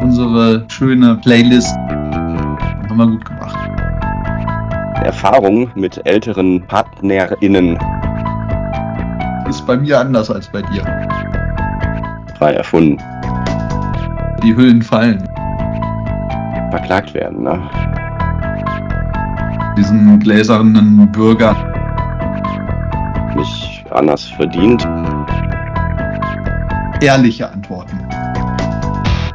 Unsere schöne Playlist haben wir gut gemacht. Erfahrung mit älteren PartnerInnen. Ist bei mir anders als bei dir. Frei erfunden. Die Hüllen fallen. Verklagt werden, ne? Diesen gläsernen Bürger. Nicht anders verdient. Ehrliche Antworten.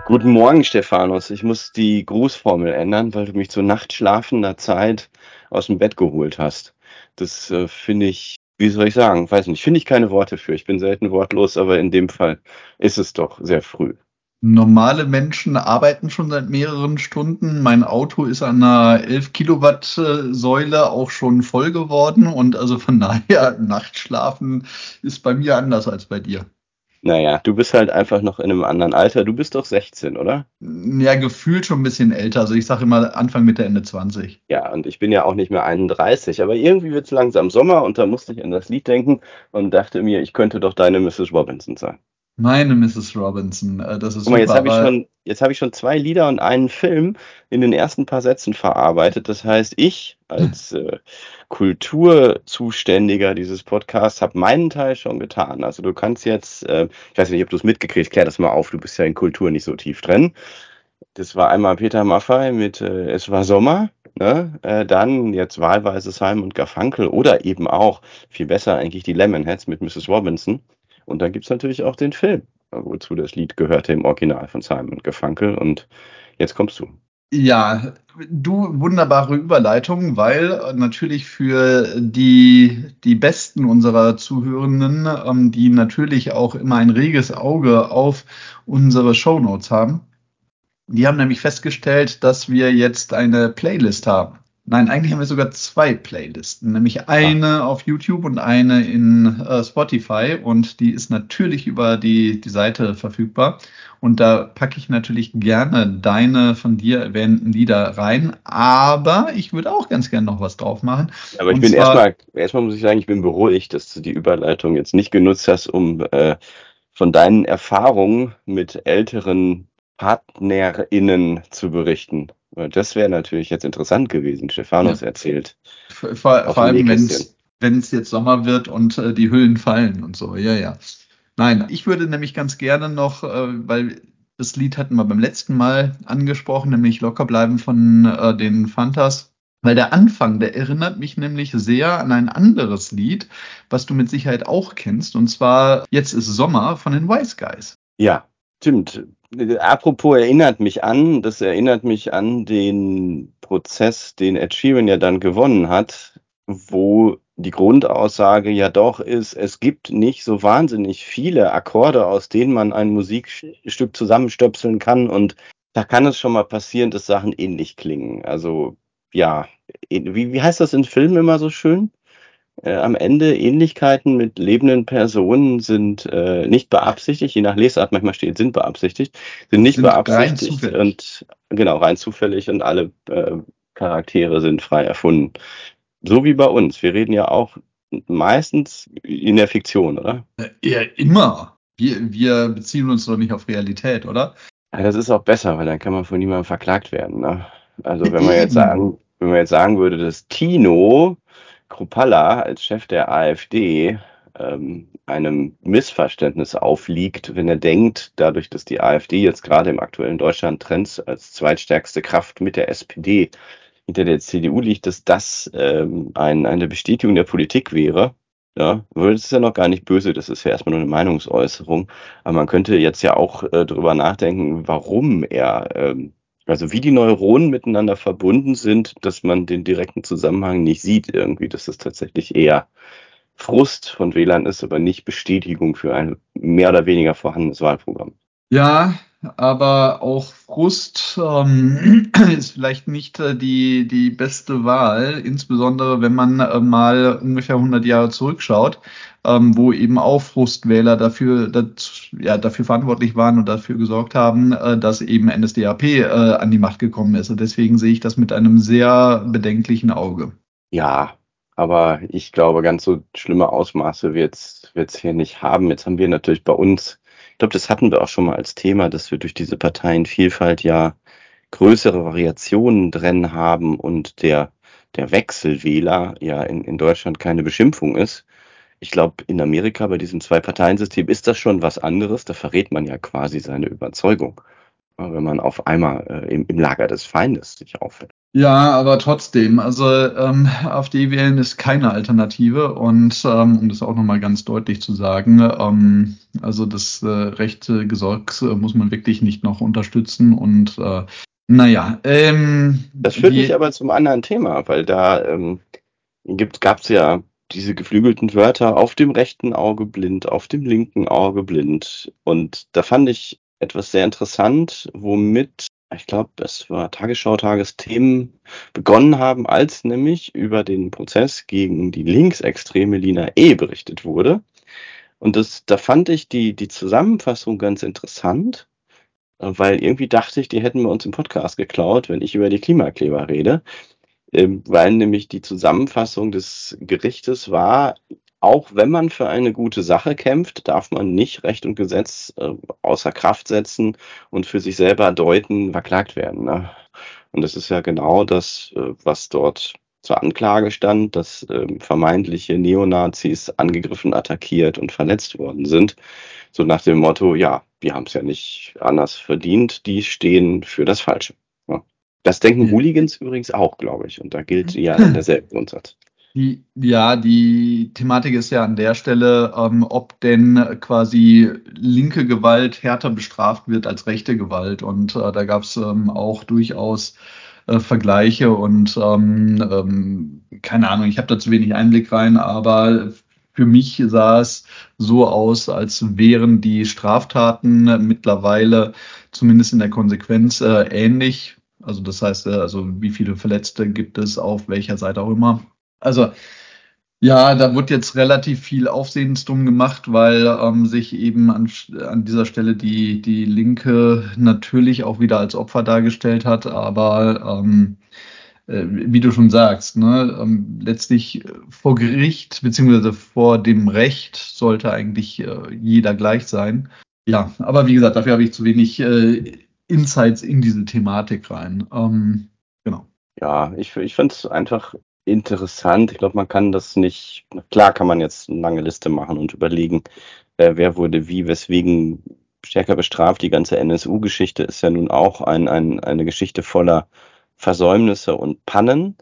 Guten Morgen, Stephanus. Ich muss die Grußformel ändern, weil du mich zu nachtschlafender Zeit aus dem Bett geholt hast. Das äh, finde ich, wie soll ich sagen, weiß nicht, finde ich keine Worte für. Ich bin selten wortlos, aber in dem Fall ist es doch sehr früh. Normale Menschen arbeiten schon seit mehreren Stunden. Mein Auto ist an einer 11 Kilowatt Säule auch schon voll geworden und also von daher Nachtschlafen ist bei mir anders als bei dir. Naja, du bist halt einfach noch in einem anderen Alter. Du bist doch 16, oder? Ja, gefühlt schon ein bisschen älter. Also ich sage immer Anfang Mitte, Ende 20. Ja, und ich bin ja auch nicht mehr 31. Aber irgendwie wird es langsam Sommer und da musste ich an das Lied denken und dachte mir, ich könnte doch deine Mrs. Robinson sein. Meine Mrs. Robinson, äh, das ist Guck mal, jetzt super, habe ich, schon, jetzt ich schon zwei Lieder und einen Film in den ersten paar Sätzen verarbeitet. Das heißt, ich als äh, Kulturzuständiger dieses Podcasts habe meinen Teil schon getan. Also du kannst jetzt, äh, ich weiß nicht, ob du es mitgekriegt, klär das mal auf, du bist ja in Kultur nicht so tief drin. Das war einmal Peter Maffay mit äh, Es war Sommer. Ne? Äh, dann jetzt wahlweise Simon Garfunkel oder eben auch, viel besser eigentlich, die Lemonheads mit Mrs. Robinson. Und dann gibt's natürlich auch den Film, wozu das Lied gehörte im Original von Simon Garfunkel. Und jetzt kommst du. Ja, du wunderbare Überleitung, weil natürlich für die, die Besten unserer Zuhörenden, ähm, die natürlich auch immer ein reges Auge auf unsere Shownotes haben, die haben nämlich festgestellt, dass wir jetzt eine Playlist haben. Nein, eigentlich haben wir sogar zwei Playlisten, nämlich eine auf YouTube und eine in äh, Spotify und die ist natürlich über die, die Seite verfügbar. Und da packe ich natürlich gerne deine von dir erwähnten Lieder rein, aber ich würde auch ganz gerne noch was drauf machen. Aber ich Und bin erstmal, erstmal muss ich sagen, ich bin beruhigt, dass du die Überleitung jetzt nicht genutzt hast, um äh, von deinen Erfahrungen mit älteren PartnerInnen zu berichten. Weil Das wäre natürlich jetzt interessant gewesen. Stephanus erzählt. Vor, vor allem, wenn Nähkästchen. es wenn es jetzt Sommer wird und äh, die Hüllen fallen und so. Ja, ja. Nein, ich würde nämlich ganz gerne noch, äh, weil das Lied hatten wir beim letzten Mal angesprochen, nämlich Locker bleiben von äh, den Fantas. Weil der Anfang, der erinnert mich nämlich sehr an ein anderes Lied, was du mit Sicherheit auch kennst, und zwar Jetzt ist Sommer von den Wise Guys. Ja, stimmt. Apropos erinnert mich an, das erinnert mich an den Prozess, den Ed Sheeran ja dann gewonnen hat, wo die Grundaussage ja doch ist, es gibt nicht so wahnsinnig viele Akkorde, aus denen man ein Musikstück zusammenstöpseln kann und da kann es schon mal passieren, dass Sachen ähnlich klingen. Also ja, wie, wie heißt das in Filmen immer so schön? Äh, am Ende Ähnlichkeiten mit lebenden Personen sind äh, nicht beabsichtigt, je nach Lesart manchmal steht, sind beabsichtigt, sind nicht Sind beabsichtigt und genau, rein zufällig und alle äh, Charaktere sind frei erfunden. So wie bei uns. Wir reden ja auch meistens in der Fiktion, oder? Äh, Ja, immer. Wir, wir beziehen uns doch nicht auf Realität, oder? Ja, das ist auch besser, weil dann kann man von niemandem verklagt werden. Ne? Also wenn man jetzt sagen, wenn man jetzt sagen würde, dass Tino Kruppalla als Chef der AfD ähm, einem Missverständnis aufliegt, wenn er denkt, dadurch, dass die AfD jetzt gerade im aktuellen Deutschland Trends als zweitstärkste Kraft mit der SPD hinter der CDU liegt, dass das ähm, ein, eine Bestätigung der Politik wäre. Ja, das ist ja noch gar nicht böse, das ist ja erstmal nur eine Meinungsäußerung. Aber man könnte jetzt ja auch äh, drüber nachdenken, warum er, ähm, also wie die Neuronen miteinander verbunden sind, dass man den direkten Zusammenhang nicht sieht irgendwie, dass es tatsächlich eher Frust von WLAN ist, aber nicht Bestätigung für ein mehr oder weniger vorhandenes Wahlprogramm. Ja, aber auch Frust ähm, ist vielleicht nicht äh, die, die beste Wahl, insbesondere wenn man äh, mal ungefähr 100 Jahre zurückschaut, ähm, wo eben auch Frustwähler dafür, das, ja, dafür verantwortlich waren und dafür gesorgt haben, äh, dass eben NSDAP äh, an die Macht gekommen ist. Und deswegen sehe ich das mit einem sehr bedenklichen Auge. Ja, aber ich glaube, ganz so schlimme Ausmaße wird es hier nicht haben. Jetzt haben wir natürlich bei uns Ich glaube, das hatten wir auch schon mal als Thema, dass wir durch diese Parteienvielfalt ja größere Variationen drin haben und der, der Wechselwähler ja in, in Deutschland keine Beschimpfung ist. Ich glaube, in Amerika bei diesem Zwei-Parteien-System ist das schon was anderes. Da verrät man ja quasi seine Überzeugung, wenn man auf einmal äh, im, im Lager des Feindes sich aufhält. Ja, aber trotzdem, also ähm, AfD wählen ist keine Alternative und ähm, um das auch nochmal ganz deutlich zu sagen, ähm, also das äh, rechte Gesorgs äh, muss man wirklich nicht noch unterstützen und äh, naja. Ähm, das führt mich aber zum anderen Thema, weil da ähm, gab es ja diese geflügelten Wörter auf dem rechten Auge blind, auf dem linken Auge blind und da fand ich etwas sehr interessant, womit ich glaube, es war Tagesschau, Tagesthemen begonnen haben, als nämlich über den Prozess gegen die linksextreme Lina E. berichtet wurde. Und das, da fand ich die, die Zusammenfassung ganz interessant, weil irgendwie dachte ich, die hätten wir uns im Podcast geklaut, wenn ich über die Klimakleber rede. Ähm, weil nämlich die Zusammenfassung des Gerichtes war, auch wenn man für eine gute Sache kämpft, darf man nicht Recht und Gesetz äh, außer Kraft setzen und für sich selber deuten, verklagt werden. Ne? Und das ist ja genau das, äh, was dort zur Anklage stand, dass äh, vermeintliche Neonazis angegriffen, attackiert und verletzt worden sind. So nach dem Motto, ja, wir haben es ja nicht anders verdient, die stehen für das Falsche. Ja. Das denken Hooligans übrigens auch, glaube ich. Und da gilt ja derselbe Grundsatz. Die, ja, die Thematik ist ja an der Stelle, ähm, ob denn quasi linke Gewalt härter bestraft wird als rechte Gewalt. Und äh, da gab es ähm, auch durchaus äh, Vergleiche und ähm, ähm, keine Ahnung, ich habe da zu wenig Einblick rein, aber für mich sah es so aus, als wären die Straftaten mittlerweile zumindest in der Konsequenz äh, ähnlich. Also das heißt, äh, also wie viele Verletzte gibt es auf welcher Seite auch immer. Also ja, da wird jetzt relativ viel Aufsehens drum gemacht, weil ähm, sich eben an, an dieser Stelle die, die Linke natürlich auch wieder als Opfer dargestellt hat. Aber ähm, äh, wie du schon sagst, ne, ähm, letztlich vor Gericht beziehungsweise vor dem Recht sollte eigentlich äh, jeder gleich sein. Ja, aber wie gesagt, dafür habe ich zu wenig äh, Insights in diese Thematik rein. Ähm, genau. Ja, ich, ich finde es einfach interessant. Ich glaube, man kann das nicht, klar kann man jetzt eine lange Liste machen und überlegen, äh, wer wurde wie, weswegen stärker bestraft. Die ganze NSU-Geschichte ist ja nun auch ein, ein, eine Geschichte voller Versäumnisse und Pannen,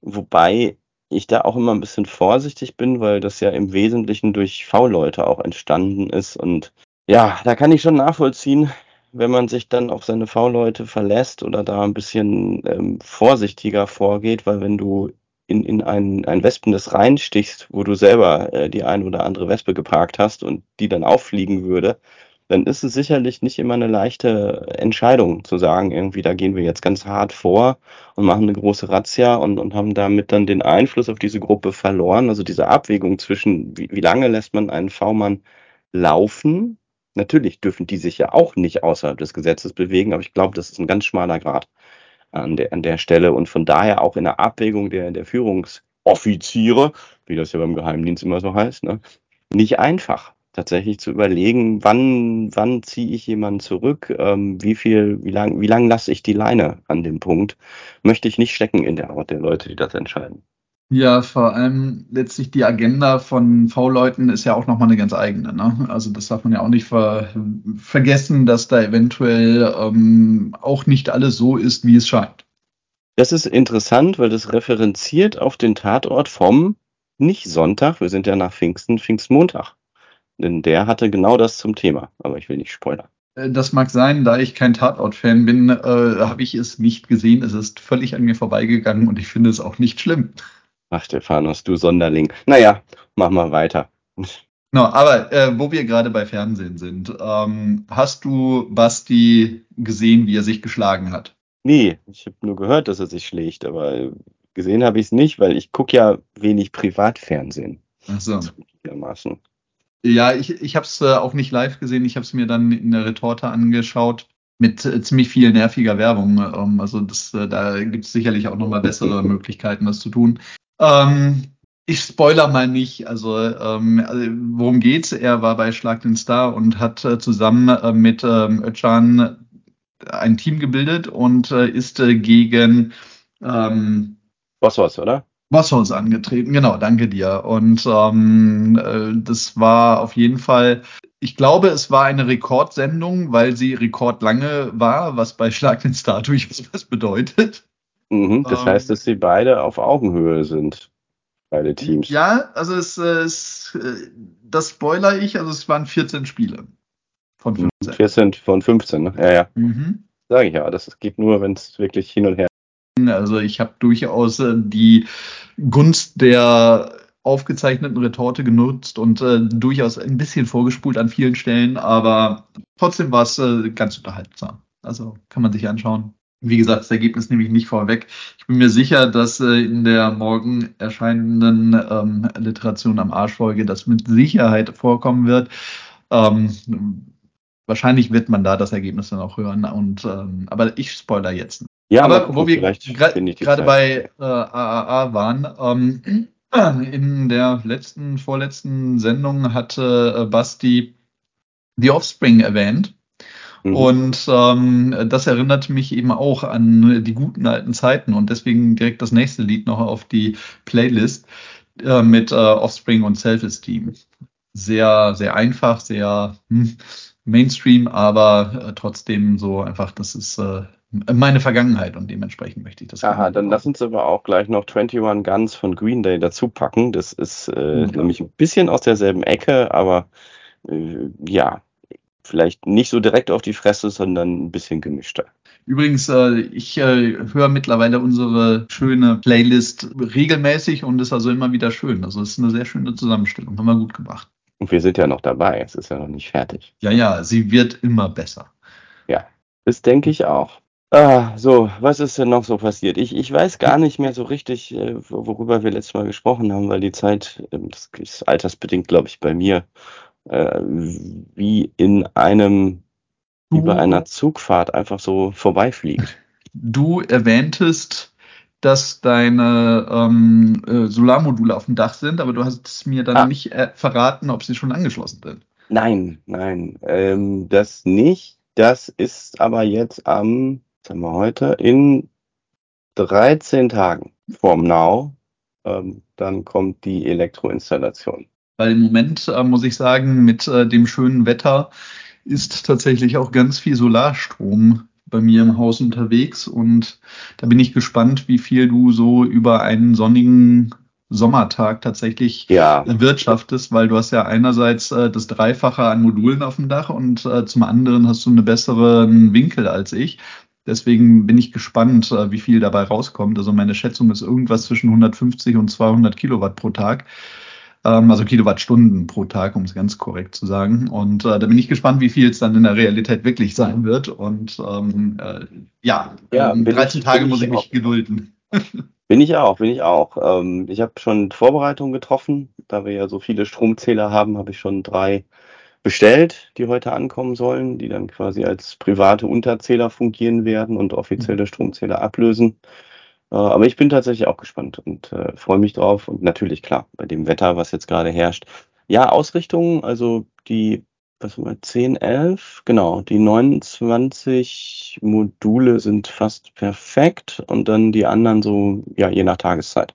wobei ich da auch immer ein bisschen vorsichtig bin, weil das ja im Wesentlichen durch V-Leute auch entstanden ist. Und ja, da kann ich schon nachvollziehen, wenn man sich dann auf seine V-Leute verlässt oder da ein bisschen ähm, vorsichtiger vorgeht, weil wenn du in, in ein, ein Wespennest reinstichst, wo du selber äh, die ein oder andere Wespe geparkt hast und die dann auffliegen würde, dann ist es sicherlich nicht immer eine leichte Entscheidung zu sagen, irgendwie, da gehen wir jetzt ganz hart vor und machen eine große Razzia und, und haben damit dann den Einfluss auf diese Gruppe verloren. Also diese Abwägung zwischen, wie, wie lange lässt man einen V-Mann laufen? Natürlich dürfen die sich ja auch nicht außerhalb des Gesetzes bewegen, aber ich glaube, das ist ein ganz schmaler Grad an der, an der Stelle und von daher auch in der Abwägung der, der Führungsoffiziere, wie das ja beim Geheimdienst immer so heißt, ne, nicht einfach tatsächlich zu überlegen, wann, wann ziehe ich jemanden zurück, ähm, wie viel, wie lang, wie lang lasse ich die Leine an dem Punkt, möchte ich nicht stecken in der Haut der Leute, die das entscheiden. Ja, vor allem letztlich die Agenda von V-Leuten ist ja auch nochmal eine ganz eigene. Ne? Also das darf man ja auch nicht ver vergessen, dass da eventuell ähm, auch nicht alles so ist, wie es scheint. Das ist interessant, weil das referenziert auf den Tatort vom nicht Sonntag, wir sind ja nach Pfingsten, Pfingstmontag. Denn der hatte genau das zum Thema, aber ich will nicht spoilern. Äh, das mag sein, da ich kein Tatort-Fan bin, äh, habe ich es nicht gesehen. Es ist völlig an mir vorbeigegangen und ich finde es auch nicht schlimm. Ach, Stephanus, du Sonderling. Naja, mach mal weiter. No, aber äh, wo wir gerade bei Fernsehen sind, ähm, hast du Basti gesehen, wie er sich geschlagen hat? Nee, ich habe nur gehört, dass er sich schlägt, aber gesehen habe ich es nicht, weil ich gucke ja wenig Privatfernsehen. Ach so. Ja, ich, ich habe es äh, auch nicht live gesehen, ich habe es mir dann in der Retorte angeschaut mit äh, ziemlich viel nerviger Werbung. Ähm, also das, äh, da gibt es sicherlich auch nochmal bessere Möglichkeiten, das zu tun. Ähm, ich spoiler mal nicht. Also, ähm, also, worum geht's? Er war bei Schlag den Star und hat äh, zusammen äh, mit ähm, Özcan ein Team gebildet und äh, ist äh, gegen ähm, Bosshaus, oder? Bosshaus angetreten. Genau, danke dir. Und ähm, äh, das war auf jeden Fall, ich glaube, es war eine Rekordsendung, weil sie rekordlange war, was bei Schlag den Star durchaus was bedeutet. Mhm, das Ähm, heißt, dass sie beide auf Augenhöhe sind, beide Teams. Ja, also es, es äh, das spoiler ich, also es waren 14 Spiele von Mhm, 15. 14 von 15, ne? Ja, ja. Mhm. Sage ich ja. Das geht nur, wenn es wirklich hin und her. Also ich habe durchaus äh, die Gunst der aufgezeichneten Retorte genutzt und äh, durchaus ein bisschen vorgespult an vielen Stellen, aber trotzdem war es äh, ganz unterhaltsam. Also kann man sich anschauen. Wie gesagt, das Ergebnis nehme ich nicht vorweg. Ich bin mir sicher, dass äh, in der morgen erscheinenden ähm, Literation am Arschfolge das mit Sicherheit vorkommen wird. Ähm, wahrscheinlich wird man da das Ergebnis dann auch hören. Und ähm, aber ich spoiler jetzt. Ja, aber wo wir gerade bei äh, AAA waren, ähm, in der letzten, vorletzten Sendung hatte äh, Basti The Offspring erwähnt. Mhm. Und ähm, das erinnert mich eben auch an die guten alten Zeiten und deswegen direkt das nächste Lied noch auf die Playlist äh, mit äh, Offspring und Self-Esteem. Sehr, sehr einfach, sehr hm, Mainstream, aber äh, trotzdem so einfach, das ist äh, meine Vergangenheit und dementsprechend möchte ich das. Aha, dann lass uns aber auch gleich noch 21 Guns von Green Day dazu packen. Das ist äh, Ja. nämlich ein bisschen aus derselben Ecke, aber äh, ja, vielleicht nicht so direkt auf die Fresse, sondern ein bisschen gemischter. Übrigens, äh, ich äh, höre mittlerweile unsere schöne Playlist regelmäßig und ist also immer wieder schön. Also es ist eine sehr schöne Zusammenstellung. Haben wir gut gemacht. Und wir sind ja noch dabei, es ist ja noch nicht fertig. Ja, ja, sie wird immer besser. Das denke ich auch. Ah, so, was ist denn noch so passiert? Ich, ich weiß gar nicht mehr so richtig, äh, wo- worüber wir letztes Mal gesprochen haben, weil die Zeit, ähm, das ist altersbedingt, glaube ich, bei mir, äh, wie in einem, wie bei einer Zugfahrt einfach so vorbeifliegt. Du erwähntest, dass deine ähm, äh, Solarmodule auf dem Dach sind, aber du hast mir dann Ah. nicht äh, verraten, ob sie schon angeschlossen sind. Nein, nein, ähm, das nicht. Das ist aber jetzt am, was haben wir heute, in 13 Tagen vom Now. Ähm, dann kommt die Elektroinstallation. Weil im Moment, äh, muss ich sagen, mit äh, dem schönen Wetter ist tatsächlich auch ganz viel Solarstrom bei mir im Haus unterwegs. Und da bin ich gespannt, wie viel du so über einen sonnigen Sommertag tatsächlich Ja, wirtschaftest, weil du hast ja einerseits äh, das Dreifache an Modulen auf dem Dach und äh, zum anderen hast du einen besseren Winkel als ich. Deswegen bin ich gespannt, äh, wie viel dabei rauskommt. Also meine Schätzung ist irgendwas zwischen 150 und 200 Kilowatt pro Tag. Ähm, also Kilowattstunden pro Tag, um es ganz korrekt zu sagen. Und äh, da bin ich gespannt, wie viel es dann in der Realität wirklich sein wird. Und ähm, äh, ja, Ja, ähm, bin 13 ich- Tage muss ich ich mich auch. gedulden. bin ich auch, bin ich auch. Ähm, ich habe schon Vorbereitungen getroffen. Da wir ja so viele Stromzähler haben, habe ich schon drei bestellt, die heute ankommen sollen, die dann quasi als private Unterzähler fungieren werden und offizielle Stromzähler ablösen. Äh, aber ich bin tatsächlich auch gespannt und äh, freue mich drauf. Und natürlich, klar, bei dem Wetter, was jetzt gerade herrscht. Ja, Ausrichtung, also die, was haben wir, 10, 11, genau, die 29 Module sind fast perfekt und dann die anderen so, ja, je nach Tageszeit.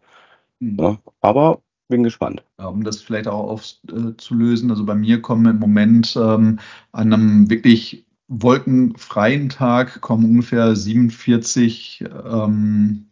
Hm. Ja, aber bin gespannt. Ja, um das vielleicht auch aufzulösen, also bei mir kommen im Moment ähm, an einem wirklich wolkenfreien Tag kommen ungefähr 47, ähm,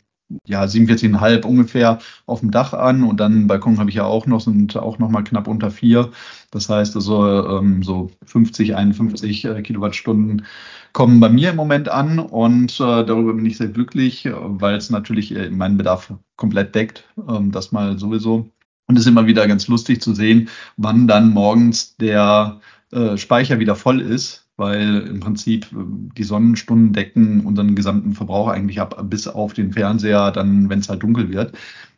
ja, 47,5 ungefähr auf dem Dach an und dann Balkon habe ich ja auch noch, sind auch noch mal knapp unter vier. Das heißt also ähm, so 50, 51 äh, Kilowattstunden kommen bei mir im Moment an und äh, darüber bin ich sehr glücklich, weil es natürlich äh, meinen Bedarf komplett deckt. Ähm, das mal sowieso. Und es ist immer wieder ganz lustig zu sehen, wann dann morgens der äh, Speicher wieder voll ist, weil im Prinzip äh, die Sonnenstunden decken unseren gesamten Verbrauch eigentlich ab, bis auf den Fernseher, dann, wenn es halt dunkel wird.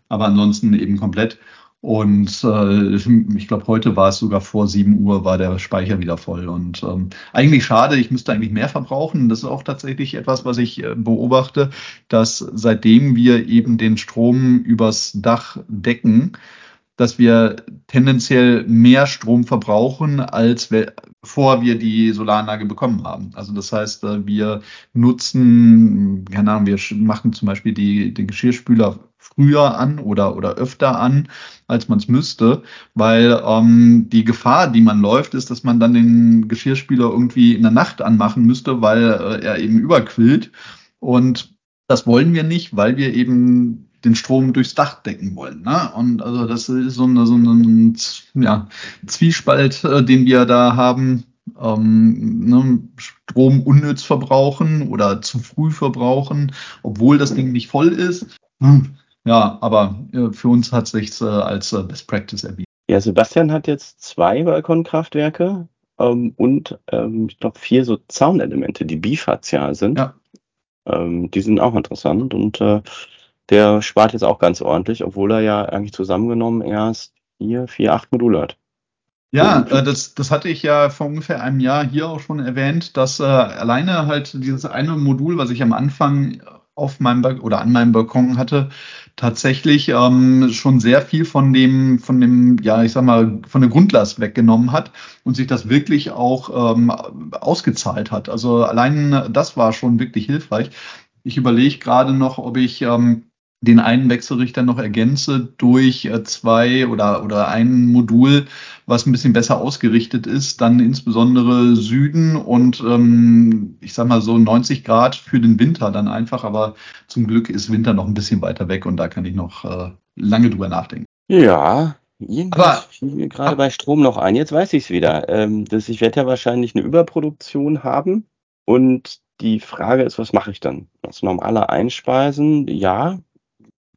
Aber ansonsten eben komplett. Und äh, ich glaube, heute war es sogar vor 7 Uhr, war der Speicher wieder voll. Und ähm, eigentlich schade, ich müsste eigentlich mehr verbrauchen. Das ist auch tatsächlich etwas, was ich äh, beobachte, dass seitdem wir eben den Strom übers Dach decken, dass wir tendenziell mehr Strom verbrauchen, als wir, bevor wir die Solaranlage bekommen haben. Also das heißt, äh, wir nutzen, keine Ahnung, wir machen zum Beispiel die, den Geschirrspüler früher an oder, oder öfter an, als man es müsste, weil ähm, die Gefahr, die man läuft, ist, dass man dann den Geschirrspüler irgendwie in der Nacht anmachen müsste, weil äh, er eben überquillt. Und das wollen wir nicht, weil wir eben den Strom durchs Dach decken wollen. Ne? Und also das ist so, eine, so ein ja, Zwiespalt, äh, den wir da haben. Ähm, ne, Strom unnütz verbrauchen oder zu früh verbrauchen, obwohl das Ding nicht voll ist. Hm. Ja, aber äh, für uns hat es sich äh, als äh, Best Practice erwiesen. Ja, Sebastian hat jetzt zwei Balkonkraftwerke ähm, und ähm, ich glaube vier so Zaunelemente, die bifazial sind. Ja. Ähm, die sind auch interessant und äh, der spart jetzt auch ganz ordentlich, obwohl er ja eigentlich zusammengenommen erst vier, vier, acht Module hat. Ja, äh, das, das hatte ich ja vor ungefähr einem Jahr hier auch schon erwähnt, dass äh, alleine halt dieses eine Modul, was ich am Anfang auf meinem Balkon oder an meinem Balkon hatte, tatsächlich ähm, schon sehr viel von dem, von dem, ja, ich sag mal, von der Grundlast weggenommen hat und sich das wirklich auch ähm, ausgezahlt hat. Also allein das war schon wirklich hilfreich. Ich überlege gerade noch, ob ich ähm, den einen Wechselrichter noch ergänze durch äh, zwei oder, oder ein Modul, was ein bisschen besser ausgerichtet ist, dann insbesondere Süden und ähm, ich sag mal so 90 Grad für den Winter dann einfach, aber zum Glück ist Winter noch ein bisschen weiter weg und da kann ich noch äh, lange drüber nachdenken. Ja, irgendwas fiel mir gerade bei Strom noch ein. Jetzt weiß ich es wieder. Ähm, dass ich werde ja wahrscheinlich eine Überproduktion haben und die Frage ist, was mache ich dann? Das normale Einspeisen, ja,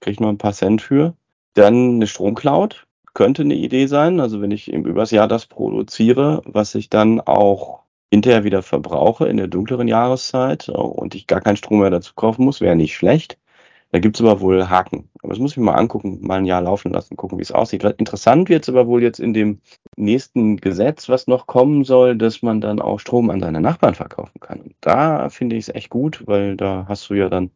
kriege ich noch ein paar Cent für. Dann eine Stromcloud könnte eine Idee sein. Also wenn ich übers Jahr das produziere, was ich dann auch hinterher wieder verbrauche in der dunkleren Jahreszeit und ich gar keinen Strom mehr dazu kaufen muss, wäre nicht schlecht. Da gibt es aber wohl Haken. Aber das muss ich mir mal angucken, mal ein Jahr laufen lassen, gucken, wie es aussieht. Interessant wird es aber wohl jetzt in dem nächsten Gesetz, was noch kommen soll, dass man dann auch Strom an seine Nachbarn verkaufen kann. Und da finde ich es echt gut, weil da hast du ja dann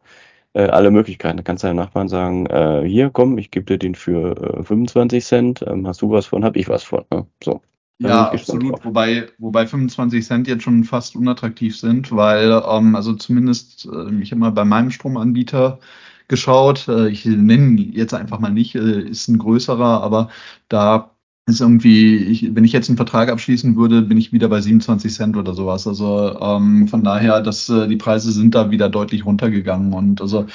äh, alle Möglichkeiten. Da kannst du deinem Nachbarn sagen, äh, hier komm, ich gebe dir den für äh, 25 Cent, ähm, hast du was von, hab ich was von. Ne? So. Ja, absolut. Wobei, wobei 25 Cent jetzt schon fast unattraktiv sind, weil, ähm, also zumindest, äh, ich habe mal bei meinem Stromanbieter geschaut, äh, ich nenne jetzt einfach mal nicht, äh, ist ein größerer, aber da ist irgendwie, ich, wenn ich jetzt einen Vertrag abschließen würde, bin ich wieder bei 27 Cent oder sowas. Also ähm, von daher, dass äh, die Preise sind da wieder deutlich runtergegangen. Und also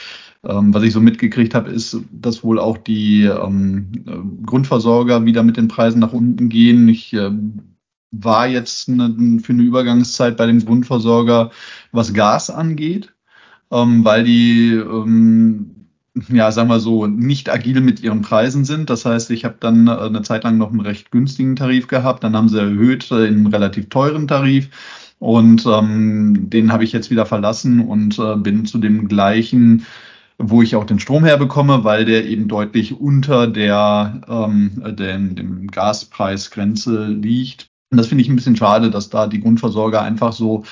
ähm, was ich so mitgekriegt habe, ist, dass wohl auch die ähm, Grundversorger wieder mit den Preisen nach unten gehen. Ich äh, war jetzt eine, für eine Übergangszeit bei dem Grundversorger, was Gas angeht, ähm, weil die ähm, ja, sagen wir so, nicht agil mit ihren Preisen sind. Das heißt, ich habe dann äh, eine Zeit lang noch einen recht günstigen Tarif gehabt, dann haben sie erhöht in einen relativ teuren Tarif und ähm, den habe ich jetzt wieder verlassen und äh, bin zu dem gleichen, wo ich auch den Strom herbekomme, weil der eben deutlich unter der ähm, dem, dem Gaspreisgrenze liegt. Und das finde ich ein bisschen schade, dass da die Grundversorger einfach so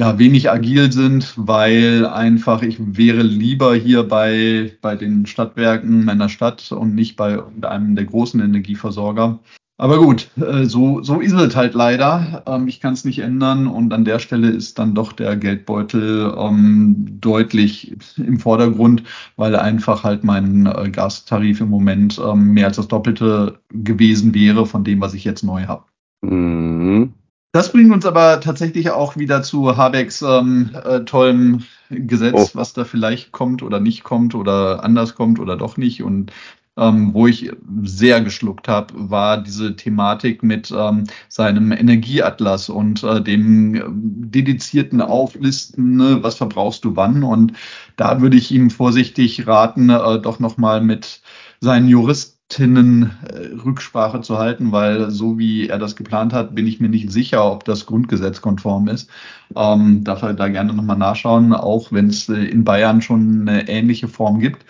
ja, wenig agil sind, weil einfach ich wäre lieber hier bei, bei den Stadtwerken meiner Stadt und nicht bei einem der großen Energieversorger. Aber gut, äh, so, so ist es halt leider. Ähm, ich kann es nicht ändern und an der Stelle ist dann doch der Geldbeutel ähm, deutlich im Vordergrund, weil einfach halt mein äh, Gastarif im Moment ähm, mehr als das Doppelte gewesen wäre von dem, was ich jetzt neu habe. Mhm. Das bringt uns aber tatsächlich auch wieder zu Habecks ähm, äh, tollem Gesetz, oh. was da vielleicht kommt oder nicht kommt oder anders kommt oder doch nicht. Und ähm, wo ich sehr geschluckt habe, war diese Thematik mit ähm, seinem Energieatlas und äh, dem äh, dedizierten Auflisten, ne, was verbrauchst du wann. Und da würde ich ihm vorsichtig raten, äh, doch nochmal mit seinen Juristen Rücksprache zu halten, weil so wie er das geplant hat, bin ich mir nicht sicher, ob das Grundgesetz konform ist. Ähm, darf er da gerne nochmal nachschauen, auch wenn es äh, in Bayern schon eine ähnliche Form gibt.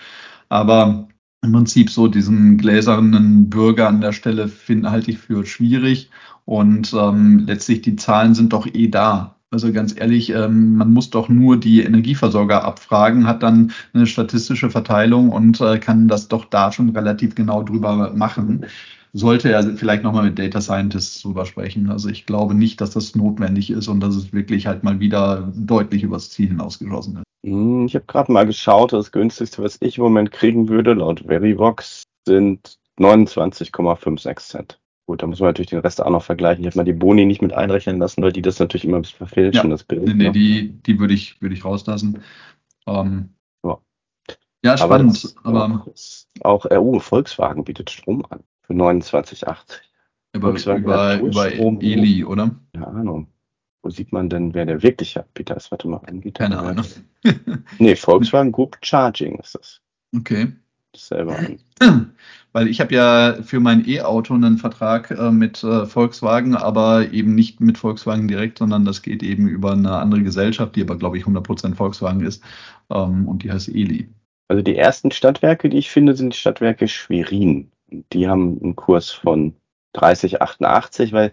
Aber im Prinzip so diesen gläsernen Bürger an der Stelle finde halte ich für schwierig. Und ähm, letztlich die Zahlen sind doch eh da. Also ganz ehrlich, ähm, man muss doch nur die Energieversorger abfragen, hat dann eine statistische Verteilung und äh, kann das doch da schon relativ genau drüber machen. Sollte er vielleicht nochmal mit Data Scientists drüber sprechen. Also ich glaube nicht, dass das notwendig ist und dass es wirklich halt mal wieder deutlich übers Ziel hinausgeschossen ist. Hm, Ich habe gerade mal geschaut, das günstigste, was ich im Moment kriegen würde, laut Verivox, sind 29,56 Cent. Gut, da muss man natürlich den Rest auch noch vergleichen. Ich habe mal die Boni nicht mit einrechnen lassen, weil die das natürlich immer ein bisschen verfälschen, Ja. das Bild. Nee, nee, ne? die, die würde ich, würde ich rauslassen. Ähm, Ja. ja, spannend. das- Aber, auch, auch RU, Volkswagen bietet Strom an für 29,80. aber Volkswagen über, hat über Strom- Eli, oder? Keine Ahnung. Wo sieht man denn, wer der wirkliche Anbieter ist? Warte mal, Anbieter. Keine Ahnung. Nee, Volkswagen Group Charging ist das. Okay. Das selber an. Weil ich habe ja für mein E-Auto einen Vertrag äh, mit äh, Volkswagen, aber eben nicht mit Volkswagen direkt, sondern das geht eben über eine andere Gesellschaft, die aber, glaube ich, 100% Volkswagen ist. Ähm, und die heißt Eli. Also die ersten Stadtwerke, die ich finde, sind die Stadtwerke Schwerin. Die haben einen Kurs von 30,88, weil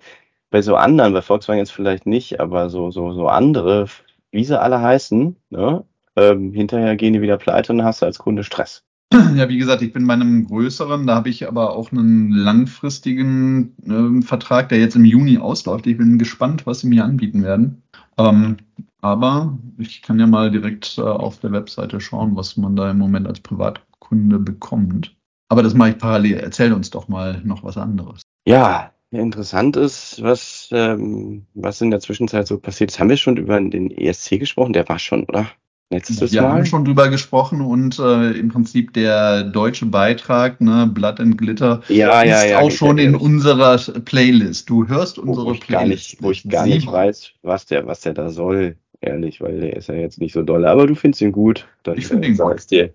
bei so anderen, bei Volkswagen jetzt vielleicht nicht, aber so, so, so andere, wie sie alle heißen, ne? ähm, hinterher gehen die wieder pleite und dann hast du als Kunde Stress. Ja, wie gesagt, ich bin bei einem größeren, da habe ich aber auch einen langfristigen ähm, Vertrag, der jetzt im Juni ausläuft. Ich bin gespannt, was sie mir anbieten werden. Ähm, aber ich kann ja mal direkt äh, auf der Webseite schauen, was man da im Moment als Privatkunde bekommt. Aber das mache ich parallel. Erzähl uns doch mal noch was anderes. Ja, interessant ist, was, ähm, was in der Zwischenzeit so passiert ist. Haben wir schon über den ESC gesprochen? Der war schon, oder? Letztes Wir Mal? haben schon drüber gesprochen und äh, im Prinzip der deutsche Beitrag, ne, Blood and Glitter, ja, ja, ist ja. auch ich schon in unserer Playlist. Du hörst wo, unsere wo ich gar Playlist. nicht, wo ich gar nicht weiß, was der, was der da soll, ehrlich, weil der ist ja jetzt nicht so doll. Aber du findest ihn gut. Dann, Ich find äh, ihn sei gut. es dir,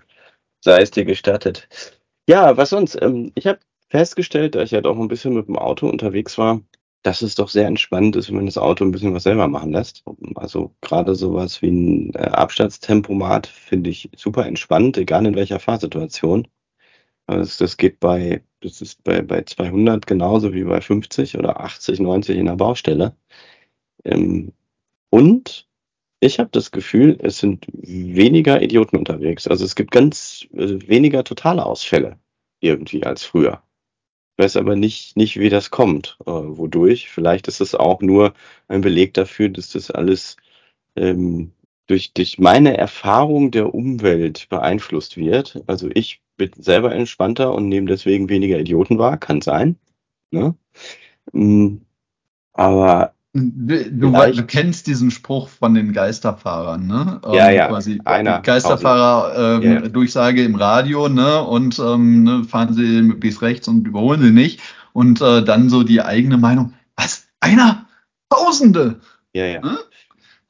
sei es dir gestattet. Ja, was sonst? Ähm, ich habe festgestellt, da ich ja doch ein bisschen mit dem Auto unterwegs war, dass es doch sehr entspannt ist, wenn man das Auto ein bisschen was selber machen lässt. Also gerade sowas wie ein äh, Abstandstempomat finde ich super entspannt, egal in welcher Fahrsituation. Also das geht bei, das ist bei, bei 200 genauso wie bei 50 oder 80, 90 in der Baustelle. Ähm, und ich habe das Gefühl, es sind weniger Idioten unterwegs. Also es gibt ganz äh, weniger totale Ausfälle irgendwie als früher. Weiß aber nicht, nicht wie das kommt, äh, wodurch. Vielleicht ist es auch nur ein Beleg dafür, dass das alles ähm, durch, durch meine Erfahrung der Umwelt beeinflusst wird. Also ich bin selber entspannter und nehme deswegen weniger Idioten wahr, kann sein. Ne? Mm, Aber Du, du, kennst diesen Spruch von den Geisterfahrern, ne? Ja, ja, Quasi einer, Geisterfahrer ähm, Ja, ja. Durchsage im Radio, ne? Und ähm, ne, fahren sie möglichst rechts und überholen sie nicht. Und äh, dann so die eigene Meinung. Was? Einer? Tausende? ja, ja. Hm?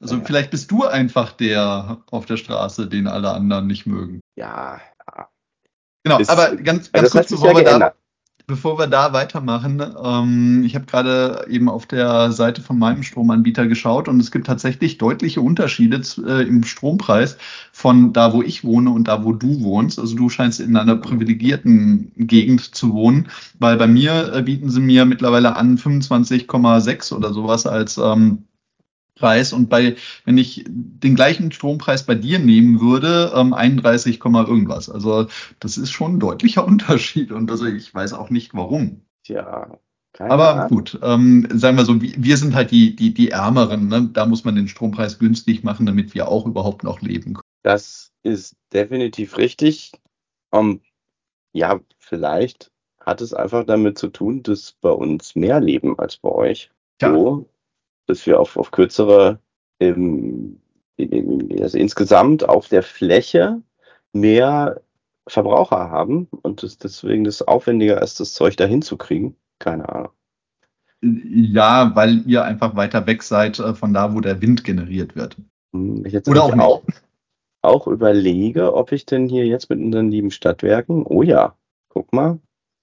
Also Ja. vielleicht bist du einfach der auf der Straße, den alle anderen nicht mögen. Ja, Genau, Ist- aber ganz, also ganz hat kurz, bevor wir da. Bevor wir da weitermachen, ähm, ich habe gerade eben auf der Seite von meinem Stromanbieter geschaut und es gibt tatsächlich deutliche Unterschiede äh, im Strompreis von da, wo ich wohne und da, wo du wohnst. Also du scheinst in einer privilegierten Gegend zu wohnen, weil bei mir äh, bieten sie mir mittlerweile an 25,6 oder sowas als ähm, Preis und bei, wenn ich den gleichen Strompreis bei dir nehmen würde, ähm, 31, Komma irgendwas. Also das ist schon ein deutlicher Unterschied und also ich weiß auch nicht warum. Tja, keine Aber gut, ähm, sagen wir so, wir sind halt die, die, die Ärmeren, ne? Da muss man den Strompreis günstig machen, damit wir auch überhaupt noch leben können. Das ist definitiv richtig. Ähm, ja, vielleicht hat es einfach damit zu tun, dass bei uns mehr leben als bei euch. Tja. So, dass wir auf, auf kürzere, ähm, in- also insgesamt auf der Fläche mehr Verbraucher haben und es deswegen das aufwendiger ist, das Zeug dahin zu kriegen. Keine Ahnung. Ja, weil ihr einfach weiter weg seid äh, von da, wo der Wind generiert wird. Hm, Ich jetzt Oder auch nicht. auch überlege, ob ich denn hier jetzt mit unseren lieben Stadtwerken, oh ja, guck mal,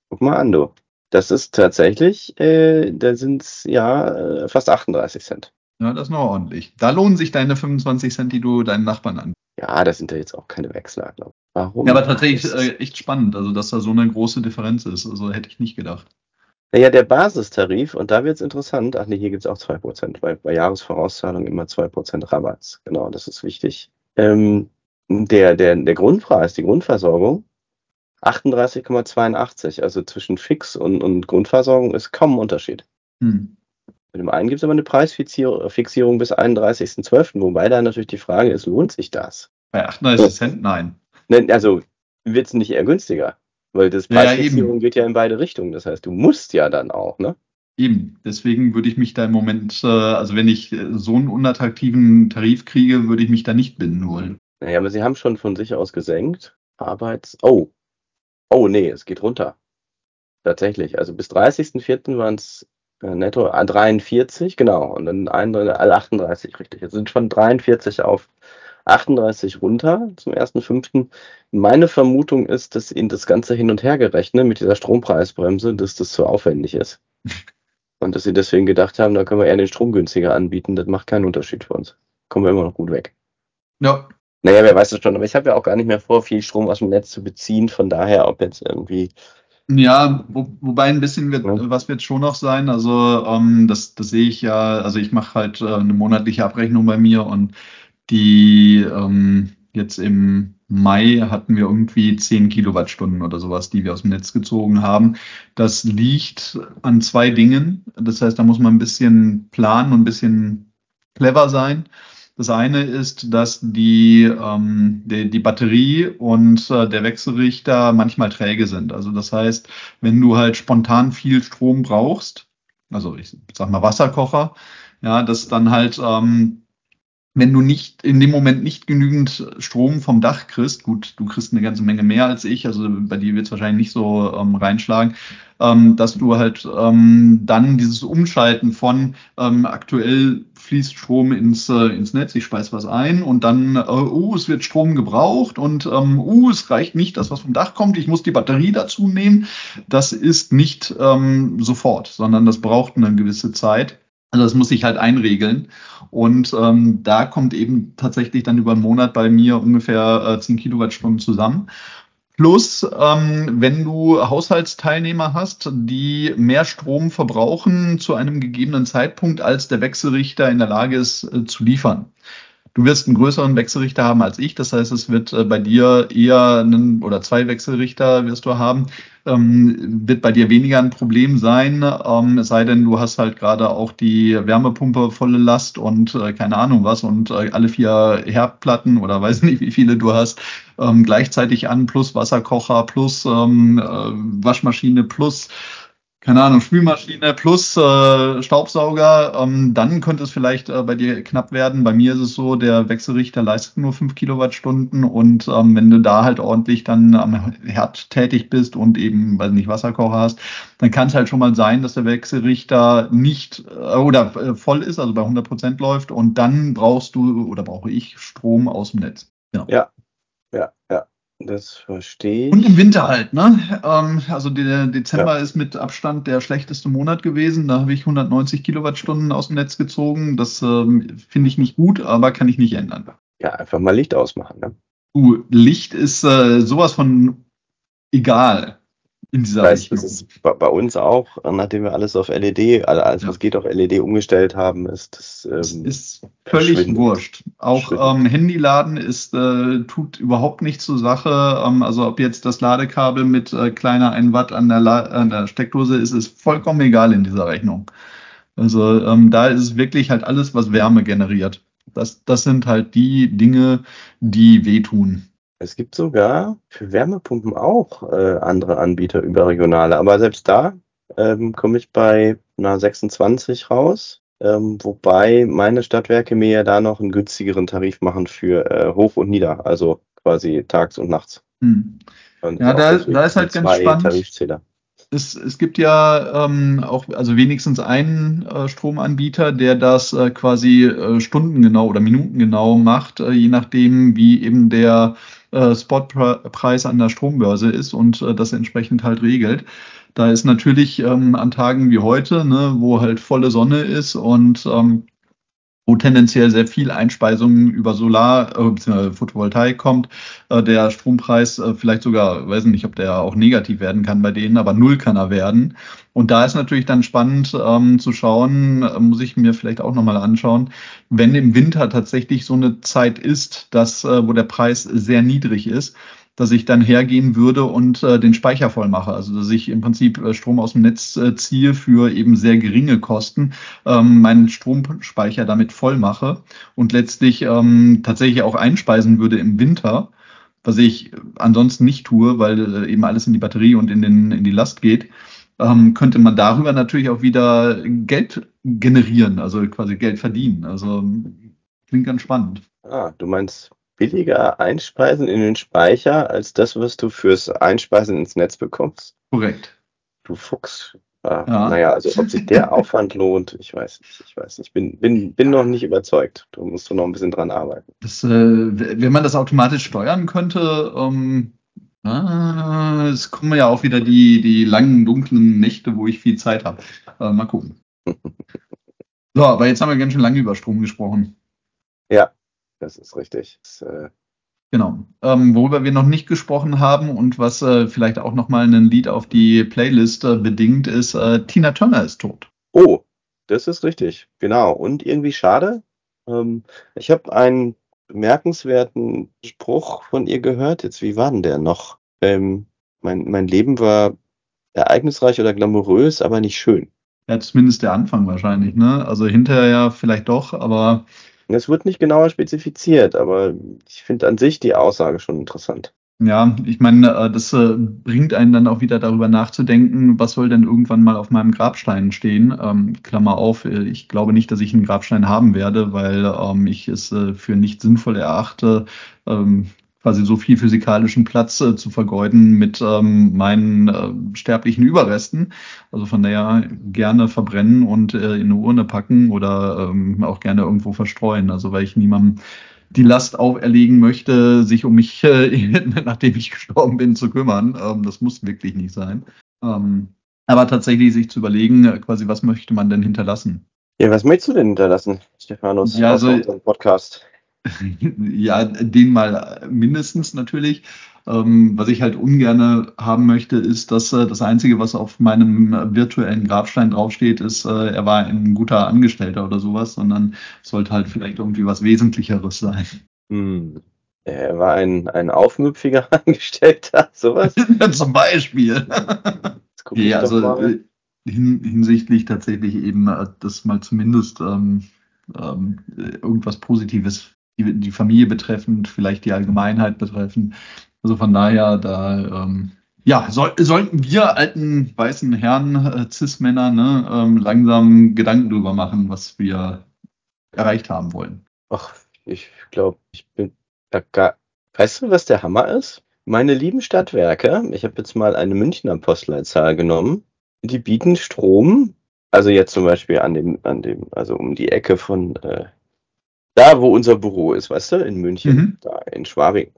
guck mal an, du. Das ist tatsächlich, äh, da sind es ja äh, fast 38 Cent. Ja, das ist noch ordentlich. Da lohnen sich deine 25 Cent, die du deinen Nachbarn an. Ja, das sind ja jetzt auch keine Wechsler, glaube ich. Warum? Ja, aber tatsächlich äh, ist- echt spannend, also dass da so eine große Differenz ist. Also hätte ich nicht gedacht. Naja, der Basistarif, und da wird es interessant, ach nee, hier gibt es auch 2%, weil bei Jahresvorauszahlung immer 2% Rabatt. Genau, das ist wichtig. Ähm, der, der, der Grundpreis, die Grundversorgung, 38,82. Also zwischen Fix und, und Grundversorgung ist kaum ein Unterschied. Hm. Mit dem einen gibt es aber eine Preisfixierung bis 31.12., wobei da natürlich die Frage ist, lohnt sich das? Bei 38 Cent nein. Also wird es nicht eher günstiger? Weil das Preisfixierung ja, geht ja in beide Richtungen. Das heißt, du musst ja dann auch, ne? Eben, deswegen würde ich mich da im Moment, äh, also wenn ich so einen unattraktiven Tarif kriege, würde ich mich da nicht binden wollen. Naja, aber sie haben schon von sich aus gesenkt. Arbeits. Oh. Oh, nee, es geht runter. Tatsächlich. Also bis 30.04. waren es äh, netto 43, genau. Und dann 38, richtig. Jetzt sind von 43 auf 38 runter zum 1.5. Meine Vermutung ist, dass Ihnen das Ganze hin und her gerechnet mit dieser Strompreisbremse, dass das zu aufwendig ist. Und dass Sie deswegen gedacht haben, da können wir eher den Strom günstiger anbieten, das macht keinen Unterschied für uns. Kommen wir immer noch gut weg. Ja. Naja, wer weiß das schon, aber ich habe ja auch gar nicht mehr vor, viel Strom aus dem Netz zu beziehen, von daher, ob jetzt irgendwie ja, wo, wobei ein bisschen wird, ja. was wird schon noch sein. Also ähm, das, das sehe ich ja, also ich mache halt äh, eine monatliche Abrechnung bei mir und die ähm, jetzt im Mai hatten wir irgendwie 10 Kilowattstunden oder sowas, die wir aus dem Netz gezogen haben. Das liegt an zwei Dingen. Das heißt, da muss man ein bisschen planen und ein bisschen clever sein. Das eine ist, dass die, ähm, die, die Batterie und äh, der Wechselrichter manchmal träge sind. Also das heißt, wenn du halt spontan viel Strom brauchst, also ich sag mal Wasserkocher, ja, dass dann halt ähm, wenn du nicht in dem Moment nicht genügend Strom vom Dach kriegst, gut, du kriegst eine ganze Menge mehr als ich, also bei dir wird es wahrscheinlich nicht so ähm, reinschlagen, ähm, dass du halt ähm, dann dieses Umschalten von ähm, aktuell fließt Strom ins, äh, ins Netz, ich speise was ein und dann, äh, uh, es wird Strom gebraucht und ähm, uh, es reicht nicht, das, was vom Dach kommt, ich muss die Batterie dazu nehmen. Das ist nicht ähm, sofort, sondern das braucht eine gewisse Zeit. Also das muss ich halt einregeln. Und ähm, da kommt eben tatsächlich dann über einen Monat bei mir ungefähr äh, 10 Kilowattstunden zusammen. Plus, ähm, wenn du Haushaltsteilnehmer hast, die mehr Strom verbrauchen zu einem gegebenen Zeitpunkt, als der Wechselrichter in der Lage ist äh, zu liefern. Du wirst einen größeren Wechselrichter haben als ich. Das heißt, es wird äh, bei dir eher einen oder zwei Wechselrichter wirst du haben. Ähm, wird bei dir weniger ein Problem sein, ähm, es sei denn, du hast halt gerade auch die Wärmepumpe volle Last und äh, keine Ahnung was und äh, alle vier Herdplatten oder weiß nicht, wie viele du hast, ähm, gleichzeitig an, plus Wasserkocher, plus ähm, äh, Waschmaschine, plus keine Ahnung, Spülmaschine plus äh, Staubsauger, ähm, dann könnte es vielleicht äh, bei dir knapp werden. Bei mir ist es so, der Wechselrichter leistet nur fünf Kilowattstunden und ähm, wenn du da halt ordentlich dann am Herd tätig bist und eben, weiß nicht, Wasserkocher hast, dann kann es halt schon mal sein, dass der Wechselrichter nicht äh, oder äh, voll ist, also bei 100 Prozent läuft und dann brauchst du oder brauche ich Strom aus dem Netz. Genau. Ja, ja, ja. Das verstehe ich. Und im Winter halt, ne? Ähm, also der Dezember ja. ist mit Abstand der schlechteste Monat gewesen. Da habe ich 190 Kilowattstunden aus dem Netz gezogen. Das ähm, finde ich nicht gut, aber kann ich nicht ändern. Ja, einfach mal Licht ausmachen, ne? Du, Licht ist äh, sowas von egal in dieser das Richtung. ist bei, bei, uns auch, nachdem wir alles auf LED, also alles ja. was geht auf LED umgestellt haben, ist das. Ähm, ist völlig wurscht. Auch ähm, Handyladen ist äh, tut überhaupt nichts zur Sache. Ähm, also ob jetzt das Ladekabel mit äh, kleiner 1 Watt an der, La an der Steckdose ist, ist vollkommen egal in dieser Rechnung. Also ähm, da ist es wirklich halt alles, was Wärme generiert. Das, das sind halt die Dinge, die wehtun. Es gibt sogar für Wärmepumpen auch äh, andere Anbieter überregionale, aber selbst da ähm, komme ich bei einer 26 raus, ähm, wobei meine Stadtwerke mir ja da noch einen günstigeren Tarif machen für äh, Hoch und Nieder, also quasi tags und nachts. Hm. Und ja, da, da ist halt ganz spannend. Es, es gibt ja ähm, auch, also wenigstens einen äh, Stromanbieter, der das äh, quasi äh, stundengenau oder minutengenau macht, äh, je nachdem, wie eben der äh, Spotpreis an der Strombörse ist und äh, das entsprechend halt regelt. Da ist natürlich ähm, an Tagen wie heute, ne, wo halt volle Sonne ist und ähm, wo tendenziell sehr viel Einspeisung über Solar äh, bzw. Photovoltaik kommt, äh, der Strompreis äh, vielleicht sogar, weiß nicht, ob der auch negativ werden kann bei denen, aber null kann er werden. Und da ist natürlich dann spannend ähm, zu schauen, äh, muss ich mir vielleicht auch nochmal anschauen, wenn im Winter tatsächlich so eine Zeit ist, dass, äh, wo der Preis sehr niedrig ist, dass ich dann hergehen würde und äh, den Speicher voll mache. Also dass ich im Prinzip äh, Strom aus dem Netz äh, ziehe für eben sehr geringe Kosten, ähm, meinen Stromspeicher damit voll mache und letztlich ähm, tatsächlich auch einspeisen würde im Winter, was ich ansonsten nicht tue, weil äh, eben alles in die Batterie und in, den, in die Last geht. Ähm, könnte man darüber natürlich auch wieder Geld generieren, also quasi Geld verdienen. Also klingt ganz spannend. Ah, du meinst billiger einspeisen in den Speicher als das, was du fürs Einspeisen ins Netz bekommst? Korrekt. Du Fuchs. Ah, ja. Naja, also ob sich der Aufwand lohnt, ich weiß nicht. Ich weiß nicht. Bin, bin, bin noch nicht überzeugt. Du musst noch ein bisschen dran arbeiten. Das, äh, wenn man das automatisch steuern könnte, ähm, ah, es kommen ja auch wieder die, die langen, dunklen Nächte, wo ich viel Zeit habe. Äh, mal gucken. so, aber jetzt haben wir ganz schön lange über Strom gesprochen. Ja, das ist richtig. Das, äh genau. Ähm, worüber wir noch nicht gesprochen haben und was äh, vielleicht auch nochmal ein Lied auf die Playlist äh, bedingt, ist äh, Tina Turner ist tot. Oh, das ist richtig. Genau. Und irgendwie schade. Ähm, ich habe einen bemerkenswerten Spruch von ihr gehört. Jetzt, wie war denn der noch? Ähm, mein, mein Leben war ereignisreich oder glamourös, aber nicht schön. Ja, zumindest der Anfang wahrscheinlich, ne? Also hinterher ja vielleicht doch, aber es wird nicht genauer spezifiziert, aber ich finde an sich die Aussage schon interessant. Ja, ich meine, äh, das äh, bringt einen dann auch wieder darüber nachzudenken, was soll denn irgendwann mal auf meinem Grabstein stehen. Ähm, Klammer auf, äh, ich glaube nicht, dass ich einen Grabstein haben werde, weil ähm, ich es für nicht sinnvoll erachte, ähm, quasi so viel physikalischen Platz äh, zu vergeuden mit ähm, meinen äh, sterblichen Überresten. Also von daher gerne verbrennen und äh, in eine Urne packen oder ähm, auch gerne irgendwo verstreuen. Also weil ich niemandem die Last auferlegen möchte, sich um mich, äh, nachdem ich gestorben bin, zu kümmern. Ähm, das muss wirklich nicht sein. Ähm, aber tatsächlich sich zu überlegen, äh, quasi, was möchte man denn hinterlassen? Ja, was möchtest du denn hinterlassen, Stefanus, ja, also, Podcast? ja, den mal mindestens natürlich. Ähm, was ich halt ungern haben möchte, ist, dass äh, das Einzige, was auf meinem virtuellen Grabstein draufsteht, ist, äh, er war ein guter Angestellter oder sowas, sondern sollte halt vielleicht irgendwie was Wesentlicheres sein. Hm. Er war ein, ein aufmüpfiger Angestellter, sowas? Zum Beispiel. ja, also äh, hin, hinsichtlich tatsächlich eben, äh, dass mal zumindest ähm, ähm, irgendwas Positives die, die Familie betreffend, vielleicht die Allgemeinheit betreffend. Also von daher, da ähm, ja, soll, sollten wir alten weißen Herren, äh, Cis-Männer, ne, ähm, langsam Gedanken drüber machen, was wir erreicht haben wollen. Ach, ich glaube, ich bin da gar. Weißt du, was der Hammer ist? Meine lieben Stadtwerke, ich habe jetzt mal eine Münchner Postleitzahl genommen, die bieten Strom, also jetzt zum Beispiel an dem, an dem, also um die Ecke von äh, da, wo unser Büro ist, weißt du, in München, mhm. da in Schwabing,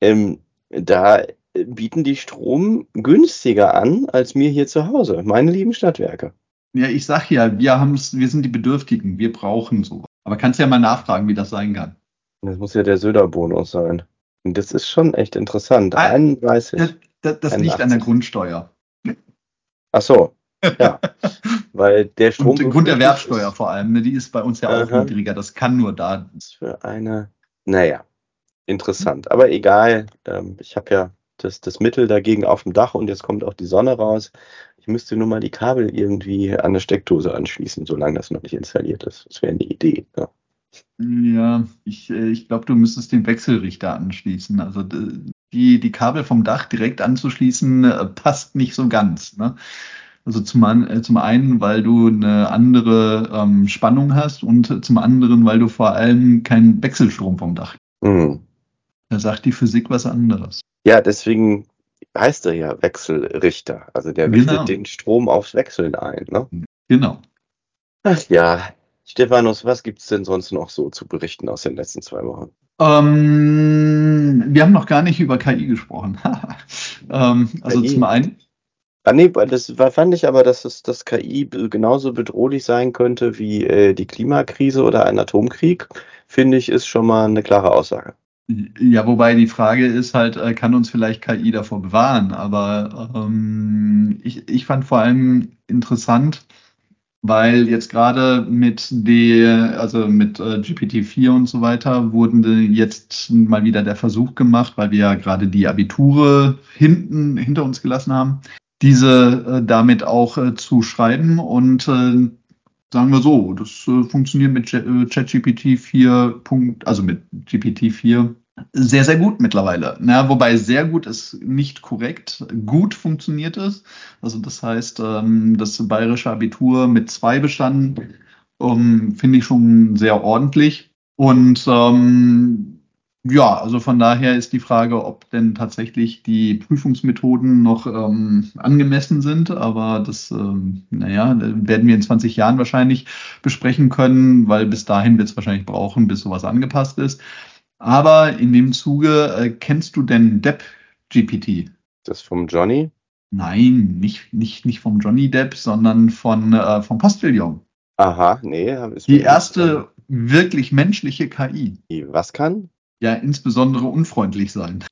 ähm, da bieten die Strom günstiger an als mir hier zu Hause, meine lieben Stadtwerke. Ja, ich sag ja, wir haben's, wir sind die Bedürftigen, wir brauchen sowas. Aber kannst ja mal nachfragen, wie das sein kann. Das muss ja der Söder-Bonus sein. Und das ist schon echt interessant. 31. Ah, das, das liegt an der Grundsteuer. Ach so. Ja. Weil der Strom. Und Grunderwerbsteuer vor allem, ne, die ist bei uns ja auch Aha. niedriger. Das kann nur da. Das für eine. Naja, interessant. Aber egal. Ähm, ich habe ja das, das Mittel dagegen auf dem Dach und jetzt kommt auch die Sonne raus. Ich müsste nur mal die Kabel irgendwie an eine Steckdose anschließen, solange das noch nicht installiert ist. Das wäre eine Idee. Ja. Ja, ich, äh, ich glaube, du müsstest den Wechselrichter anschließen. Also die, die Kabel vom Dach direkt anzuschließen, äh, passt nicht so ganz. Ne? Also zum, äh, zum einen, weil du eine andere ähm, Spannung hast und zum anderen, weil du vor allem keinen Wechselstrom vom Dach. Mhm. Da sagt die Physik was anderes. Ja, deswegen heißt er ja Wechselrichter. Also der richtet genau. den Strom aufs Wechseln ein. Ne? Genau. Ach ja, Stephanus, was gibt es denn sonst noch so zu berichten aus den letzten zwei Wochen? Ähm, wir haben noch gar nicht über KI gesprochen. ähm, also KI. zum einen, Ah, nee, das fand ich aber, dass es, das KI genauso bedrohlich sein könnte wie äh, die Klimakrise oder ein Atomkrieg, finde ich, ist schon mal eine klare Aussage. Ja, wobei die Frage ist halt, äh, kann uns vielleicht KI davor bewahren? Aber ähm, ich, ich fand vor allem interessant, weil jetzt gerade mit der, also mit äh, GPT-4 und so weiter, wurden jetzt mal wieder der Versuch gemacht, weil wir ja gerade die Abiture hinten hinter uns gelassen haben, diese äh, damit auch äh, zu schreiben und äh, sagen wir so, das funktioniert mit ChatGPT 4. also mit GPT 4 sehr, sehr gut mittlerweile. Na, wobei sehr gut ist nicht korrekt. Gut funktioniert es. Also das heißt, ähm, das bayerische Abitur mit zwei bestanden, ähm, finde ich schon sehr ordentlich. Und ähm, ja, also von daher ist die Frage, ob denn tatsächlich die Prüfungsmethoden noch ähm, angemessen sind. Aber das, ähm, naja, werden wir in 20 Jahren wahrscheinlich besprechen können, weil bis dahin wird es wahrscheinlich brauchen, bis sowas angepasst ist. Aber in dem Zuge, äh, kennst du denn Depp GPT? Das vom Johnny? Nein, nicht, nicht, nicht vom Johnny Depp, sondern von, äh, vom Postillon. Aha, nee. Ist Die erste wirklich menschliche KI. Was kann? Ja, insbesondere unfreundlich sein.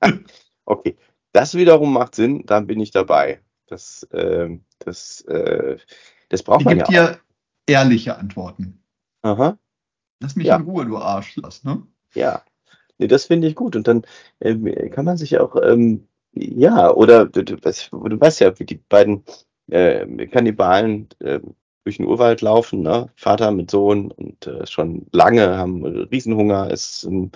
okay, das wiederum macht Sinn, dann bin ich dabei. Das, äh, das, äh, das braucht Die man gibt ja dir ehrliche Antworten. Aha. Lass mich ja. in Ruhe, du Arsch. Lass, ne? Ja, nee, das finde ich gut. Und dann ähm, kann man sich auch, ähm, ja, oder du, du, du, weißt ja, wie die beiden äh, Kannibalen äh, durch den Urwald laufen, ne? Vater mit Sohn und äh, schon lange haben Riesenhunger, ist ähm,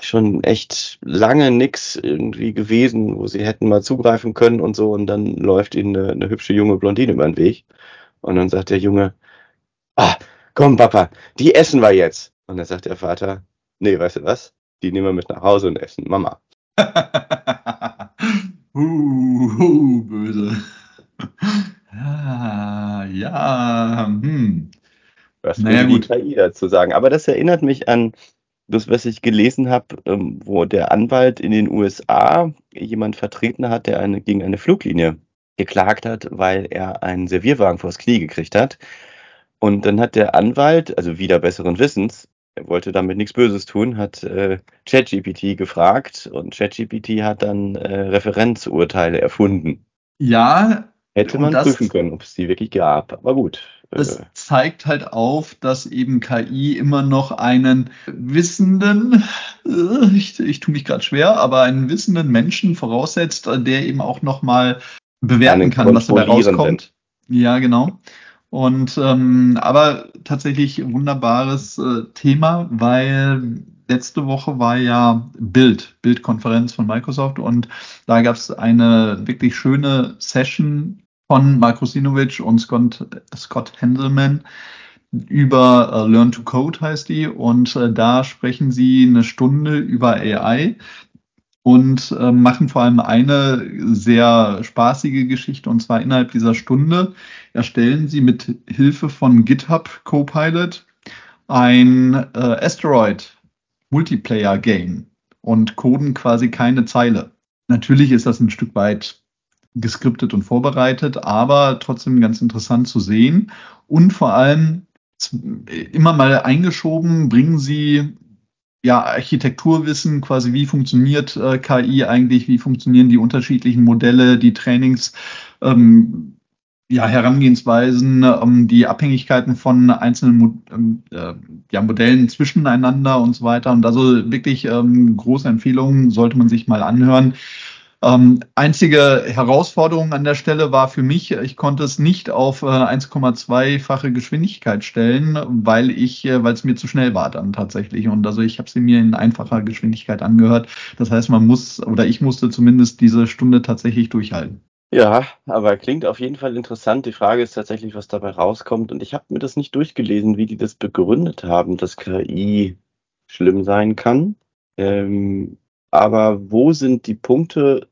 schon echt lange nix irgendwie gewesen, wo sie hätten mal zugreifen können und so. Und dann läuft ihnen eine, eine hübsche junge Blondine über den Weg. Und dann sagt der Junge, ah, komm, Papa, die essen wir jetzt. Und dann sagt der Vater, Nee, weißt du was? Die nehmen wir mit nach Hause und essen. Mama. uh, uh, böse. ah, ja, hm. Was naja, würde die KI dazu sagen? Aber das erinnert mich an das, was ich gelesen habe, ähm, wo der Anwalt in den USA jemand vertreten hat, der eine, gegen eine Fluglinie geklagt hat, weil er einen Servierwagen vors Knie gekriegt hat. Und dann hat der Anwalt, also wieder besseren Wissens, er wollte damit nichts Böses tun, hat äh, ChatGPT gefragt und ChatGPT hat dann äh, Referenzurteile erfunden. Ja. Hätte man das, prüfen können, ob es die wirklich gab. Aber gut. Das äh, zeigt halt auf, dass eben KI immer noch einen wissenden, äh, ich, ich tue mich gerade schwer, aber einen wissenden Menschen voraussetzt, der eben auch nochmal bewerten kann, was dabei rauskommt. Ja, genau. Und ähm, aber tatsächlich wunderbares äh, Thema, weil letzte Woche war ja Bild, Bildkonferenz von Microsoft und da gab es eine wirklich schöne Session von Mark Rosinovic und Scott, Scott Handelman über äh, Learn to Code heißt die und äh, da sprechen sie eine Stunde über AI und äh, machen vor allem eine sehr spaßige Geschichte und zwar innerhalb dieser Stunde erstellen sie mit Hilfe von GitHub Copilot ein äh, Asteroid Multiplayer Game und coden quasi keine Zeile. Natürlich ist das ein Stück weit geskriptet und vorbereitet, aber trotzdem ganz interessant zu sehen und vor allem immer mal eingeschoben bringen sie ja, Architekturwissen, quasi wie funktioniert äh, KI eigentlich, wie funktionieren die unterschiedlichen Modelle, die Trainings, ähm, ja, Herangehensweisen, ähm, die Abhängigkeiten von einzelnen ähm, äh, ja, Modellen zwischeneinander und so weiter. Und also wirklich ähm, große Empfehlungen sollte man sich mal anhören. Ähm, einzige Herausforderung an der Stelle war für mich, ich konnte es nicht auf äh, 1,2-fache Geschwindigkeit stellen, weil ich, äh, weil es mir zu schnell war dann tatsächlich. Und also ich habe sie mir in einfacher Geschwindigkeit angehört. Das heißt, man muss oder ich musste zumindest diese Stunde tatsächlich durchhalten. Ja, aber klingt auf jeden Fall interessant. Die Frage ist tatsächlich, was dabei rauskommt. Und ich habe mir das nicht durchgelesen, wie die das begründet haben, dass KI schlimm sein kann. Ähm, aber wo sind die Punkte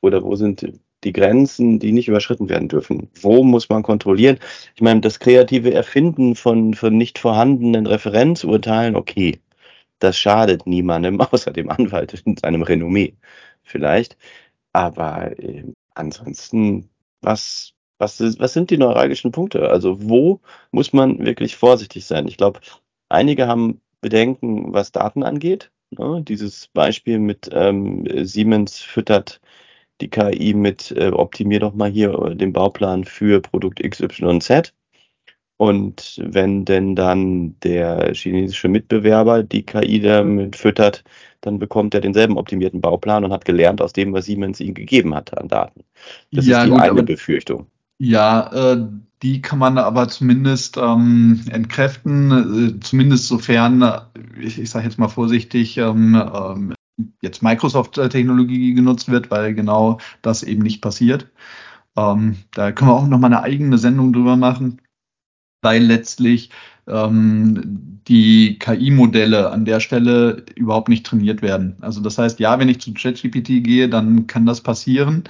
oder wo sind die Grenzen, die nicht überschritten werden dürfen? Wo muss man kontrollieren? Ich meine, das kreative Erfinden von, von nicht vorhandenen Referenzurteilen, okay, das schadet niemandem, außer dem Anwalt in seinem Renommee vielleicht. Aber äh, ansonsten, was, was, was sind die neuralgischen Punkte? Also wo muss man wirklich vorsichtig sein? Ich glaube, einige haben Bedenken, was Daten angeht Ne? Dieses Beispiel mit ähm, Siemens füttert die KI mit, äh, optimier doch mal hier äh, den Bauplan für Produkt XYZ. Und wenn denn dann der chinesische Mitbewerber die KI damit füttert, dann bekommt er denselben optimierten Bauplan und hat gelernt aus dem, was Siemens ihm gegeben hat an Daten. Das ja, ist die gut, eine Befürchtung. Ja, äh, die kann man aber zumindest ähm, entkräften, äh, zumindest sofern, äh, ich, ich sage jetzt mal vorsichtig, ähm, ähm, jetzt Microsoft-Technologie genutzt wird, weil genau das eben nicht passiert. Ähm, da können wir auch noch mal eine eigene Sendung drüber machen, weil letztlich ähm, die KI-Modelle an der Stelle überhaupt nicht trainiert werden. Also das heißt, ja, wenn ich zu ChatGPT gehe, dann kann das passieren.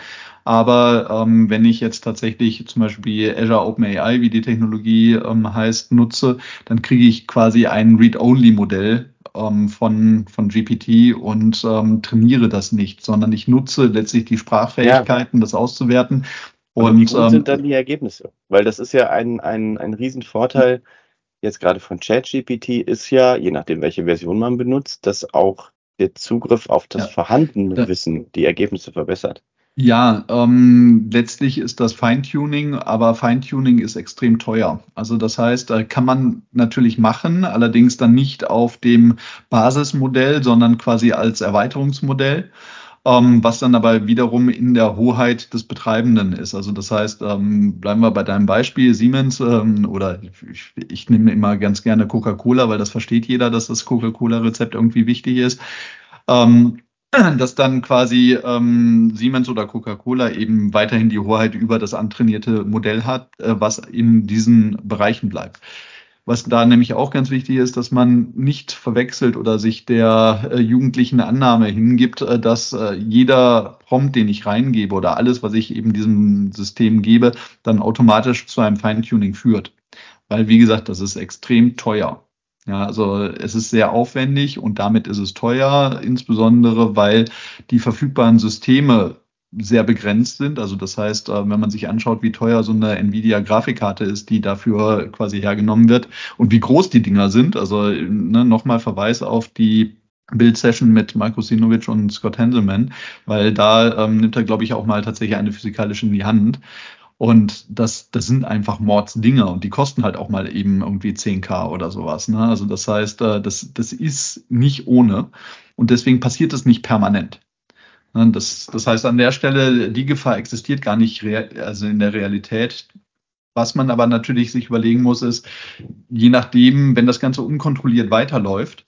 Aber ähm, wenn ich jetzt tatsächlich zum Beispiel Azure OpenAI, wie die Technologie ähm, heißt, nutze, dann kriege ich quasi ein Read-Only-Modell ähm, von, von GPT und ähm, trainiere das nicht, sondern ich nutze letztlich die Sprachfähigkeiten, ja. das auszuwerten. Und, wie gut ähm, sind dann die Ergebnisse? Weil das ist ja ein, ein, ein Riesenvorteil jetzt gerade von ChatGPT ist ja, je nachdem, welche Version man benutzt, dass auch der Zugriff auf das ja. vorhandene Wissen die Ergebnisse verbessert. Ja, ähm, letztlich ist das Feintuning, aber Feintuning ist extrem teuer. Also das heißt, äh, kann man natürlich machen, allerdings dann nicht auf dem Basismodell, sondern quasi als Erweiterungsmodell ähm, was dann aber wiederum in der Hoheit des Betreibenden ist. Also das heißt, ähm, bleiben wir bei deinem Beispiel Siemens ähm, oder ich, ich nehme immer ganz gerne Coca-Cola, weil das versteht jeder, dass das Coca-Cola-Rezept irgendwie wichtig ist. Ähm, dass dann quasi ähm, Siemens oder Coca-Cola eben weiterhin die Hoheit über das antrainierte Modell hat, äh, was in diesen Bereichen bleibt. Was da nämlich auch ganz wichtig ist, dass man nicht verwechselt oder sich der äh, jugendlichen Annahme hingibt, äh, dass äh, jeder Prompt, den ich reingebe oder alles, was ich eben diesem System gebe, dann automatisch zu einem Feintuning führt. Weil, wie gesagt, das ist extrem teuer. Ja, also es ist sehr aufwendig und damit ist es teuer, insbesondere weil die verfügbaren Systeme sehr begrenzt sind. Also das heißt, äh, wenn man sich anschaut, wie teuer so eine Nvidia-Grafikkarte ist, die dafür quasi hergenommen wird und wie groß die Dinger sind. Also ne, nochmal Verweis auf die Bild-Session mit Marco Sinovic und Scott Hanselman, weil da ähm, nimmt er, glaube ich, auch mal tatsächlich eine physikalische in die Hand. Und das, das sind einfach Mordsdinger und die kosten halt auch mal eben irgendwie 10k oder sowas. Ne? Also das heißt, äh, das, das ist nicht ohne und deswegen passiert es nicht permanent. Ne, das, das heißt, an der Stelle, die Gefahr existiert gar nicht also in der Realität. Was man aber natürlich sich überlegen muss, ist, je nachdem, wenn das Ganze unkontrolliert weiterläuft,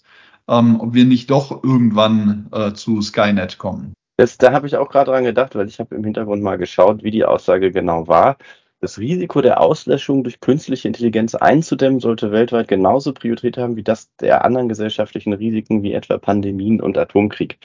ähm, ob wir nicht doch irgendwann äh, zu Skynet kommen. Das, da habe ich auch gerade dran gedacht, weil ich habe im Hintergrund mal geschaut, wie die Aussage genau war. Das Risiko der Auslöschung durch künstliche Intelligenz einzudämmen sollte weltweit genauso Priorität haben wie das der anderen gesellschaftlichen Risiken wie etwa Pandemien und Atomkrieg.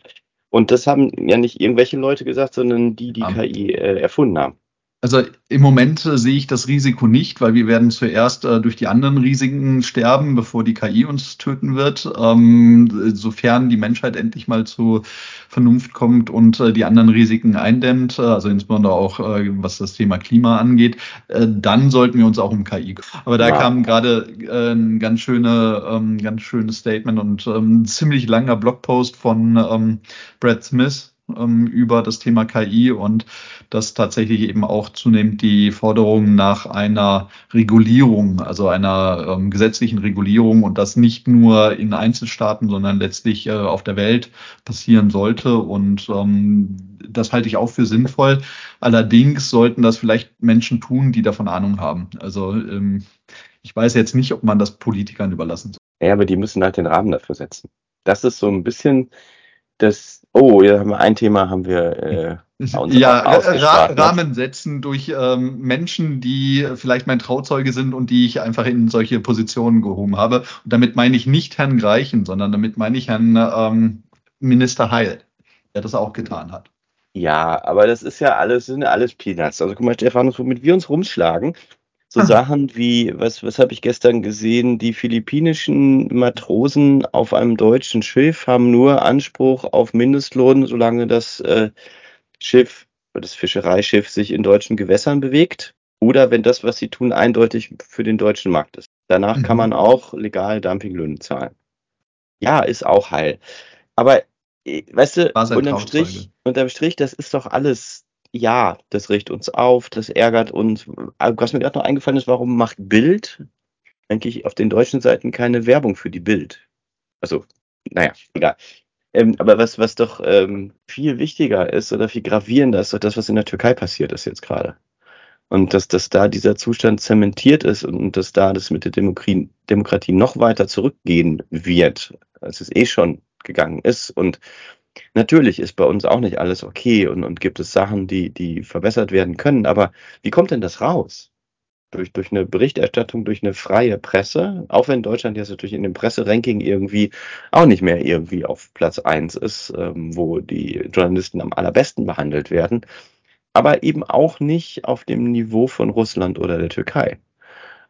Und das haben ja nicht irgendwelche Leute gesagt, sondern die, die KI äh, erfunden haben. Also im Moment äh, sehe ich das Risiko nicht, weil wir werden zuerst äh, durch die anderen Risiken sterben, bevor die KI uns töten wird. Ähm, sofern die Menschheit endlich mal zu Vernunft kommt und äh, die anderen Risiken eindämmt, äh, also insbesondere auch äh, was das Thema Klima angeht, dann sollten wir uns auch um KI. Aber da ja. kam gerade ein ganz schöne, ähm, ganz schönes Statement und ähm, ein ziemlich langer Blogpost von ähm, Brad Smith ähm, über das Thema KI und dass tatsächlich eben auch zunehmend die Forderung nach einer Regulierung, also einer ähm, gesetzlichen Regulierung und das nicht nur in Einzelstaaten, sondern letztlich äh, auf der Welt passieren sollte. Und ähm, das halte ich auch für sinnvoll. Allerdings sollten das vielleicht Menschen tun, die davon Ahnung haben. Also ähm, ich weiß jetzt nicht, ob man das Politikern überlassen soll. Ja, aber die müssen halt den Rahmen dafür setzen. Das ist so ein bisschen das, oh, ja, haben wir ein Thema haben wir äh, ja, Ra ne? Rahmen setzen durch ähm, Menschen, die vielleicht mein Trauzeuge sind und die ich einfach in solche Positionen gehoben habe. Und damit meine ich nicht Herrn Greichen, sondern damit meine ich Herrn ähm, Minister Heil, der das auch getan hat. Ja, aber das ist ja alles, sind alles Peanuts. Also guck mal, Stefan, womit wir uns rumschlagen, so Sachen wie, was, was habe ich gestern gesehen? Die philippinischen Matrosen auf einem deutschen Schiff haben nur Anspruch auf Mindestlohn, solange das äh, Schiff, das Fischereischiff sich in deutschen Gewässern bewegt. Oder wenn das, was sie tun, eindeutig für den deutschen Markt ist. Danach mhm. kann man auch legal Dumpinglöhne zahlen. Ja, ist auch heil. Aber, äh, weißt du, unterm Strich, unterm Strich, das ist doch alles, ja, das riecht uns auf, das ärgert uns. Was mir gerade noch eingefallen ist, warum macht Bild eigentlich auf den deutschen Seiten keine Werbung für die Bild? Also, naja, egal. Ähm, aber was, was doch ähm, viel wichtiger ist oder viel gravierender ist, doch das, was in der Türkei passiert ist jetzt gerade. Und dass, dass da dieser Zustand zementiert ist und dass da das mit der Demokratie, Demokratie noch weiter zurückgehen wird, als es eh schon gegangen ist. Und natürlich ist bei uns auch nicht alles okay und, und gibt es Sachen, die, die verbessert werden können. Aber wie kommt denn das raus? Durch, durch eine Berichterstattung, durch eine freie Presse, auch wenn Deutschland jetzt natürlich in dem Presseranking irgendwie auch nicht mehr irgendwie auf Platz eins ist, ähm, wo die Journalisten am allerbesten behandelt werden aber eben auch nicht auf dem Niveau von Russland oder der Türkei.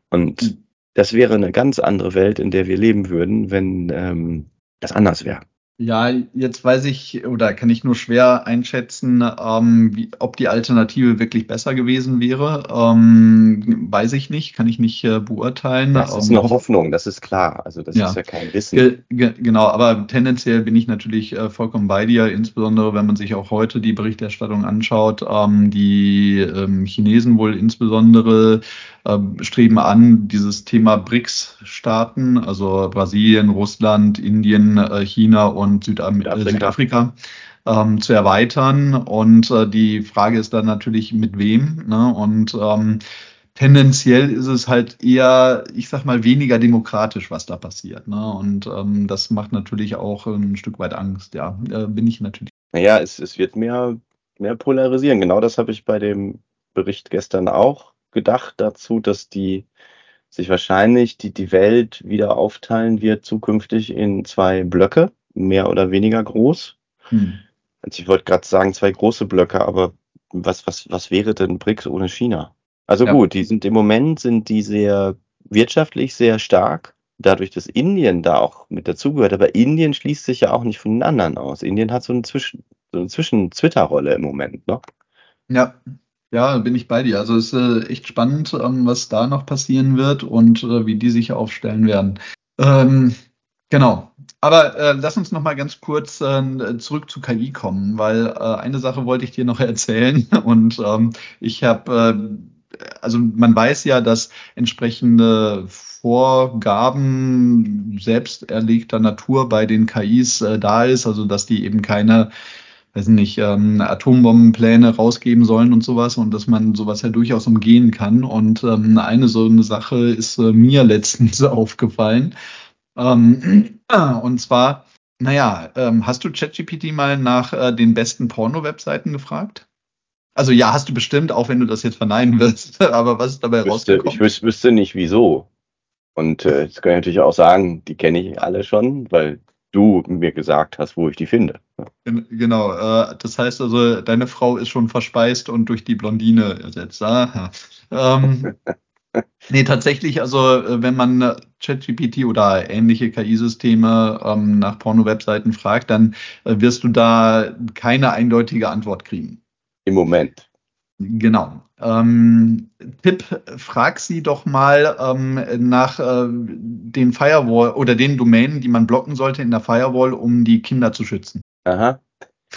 Und hm. das wäre eine ganz andere Welt, in der wir leben würden, wenn ähm, das anders wäre. Ja, jetzt weiß ich oder kann ich nur schwer einschätzen, ähm, wie, ob die Alternative wirklich besser gewesen wäre. Ähm, weiß ich nicht, kann ich nicht äh, beurteilen. Das ist eine Hoffnung, das ist klar. Also das ja. ist ja kein Wissen. Ge ge genau, aber tendenziell bin ich natürlich äh, vollkommen bei dir, insbesondere wenn man sich auch heute die Berichterstattung anschaut. Ähm, die ähm, Chinesen wohl insbesondere äh, streben an, dieses Thema BRICS-Staaten, also Brasilien, Russland, Indien, äh, China und Südam Südafrika, Südafrika ähm, zu erweitern. Und äh, die Frage ist dann natürlich, mit wem. Ne? Und ähm, tendenziell ist es halt eher, ich sag mal, weniger demokratisch, was da passiert. Ne? Und ähm, das macht natürlich auch ein Stück weit Angst. Ja, äh, bin ich natürlich. Naja, es, es wird mehr, mehr polarisieren. Genau das habe ich bei dem Bericht gestern auch gedacht dazu, dass die sich wahrscheinlich die, die Welt wieder aufteilen wird zukünftig in zwei Blöcke, mehr oder weniger groß. Hm. Also ich wollte gerade sagen, zwei große Blöcke, aber was, was, was wäre denn BRICS ohne China? Also ja. gut, die sind im Moment sind die sehr wirtschaftlich sehr stark, dadurch, dass Indien da auch mit dazugehört. Aber Indien schließt sich ja auch nicht von den anderen aus. Indien hat so eine Zwischen, so eine Zwischen-Twitter-Rolle im Moment, ne? Ja, ja, bin ich bei dir. Also es ist äh, echt spannend, ähm, was da noch passieren wird und äh, wie die sich aufstellen werden. Ähm, genau. Aber äh, lass uns noch mal ganz kurz äh, zurück zu KI kommen, weil äh, eine Sache wollte ich dir noch erzählen und ähm, ich habe, äh, also man weiß ja, dass entsprechende Vorgaben selbst erlegter Natur bei den KIs äh, da ist, also dass die eben keine weiß nicht, ähm, Atombombenpläne rausgeben sollen und sowas und dass man sowas ja durchaus umgehen kann. Und ähm, eine so eine Sache ist äh, mir letztens aufgefallen. Ähm, und zwar, naja, ähm, hast du ChatGPT mal nach äh, den besten Porno-Webseiten gefragt? Also ja, hast du bestimmt, auch wenn du das jetzt verneinen wirst, aber was ist dabei wüsste, rausgekommen? Ich wüs wüsste nicht wieso. Und äh, jetzt kann ich natürlich auch sagen, die kenne ich alle schon, weil du mir gesagt hast, wo ich die finde. Genau, äh, das heißt also, deine Frau ist schon verspeist und durch die Blondine ersetzt. Aha. Ähm, nee, tatsächlich, also äh, wenn man ChatGPT oder ähnliche KI-Systeme ähm, nach Porno-Webseiten fragt, dann äh, wirst du da keine eindeutige Antwort kriegen. Im Moment. Genau. Ähm, Tipp, frag sie doch mal ähm, nach äh, den Firewall oder den Domänen, die man blocken sollte in der Firewall, um die Kinder zu schützen. Aha.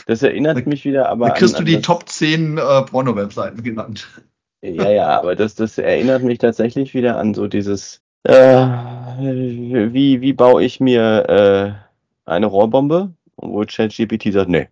Das erinnert da, mich wieder aber. Da kriegst an, du die Top 10 äh, Porno-Webseiten genannt. Ja, ja, aber das, das erinnert mich tatsächlich wieder an so dieses, äh, wie, wie baue ich mir äh, eine Rohrbombe? Wo ChatGPT sagt, nee.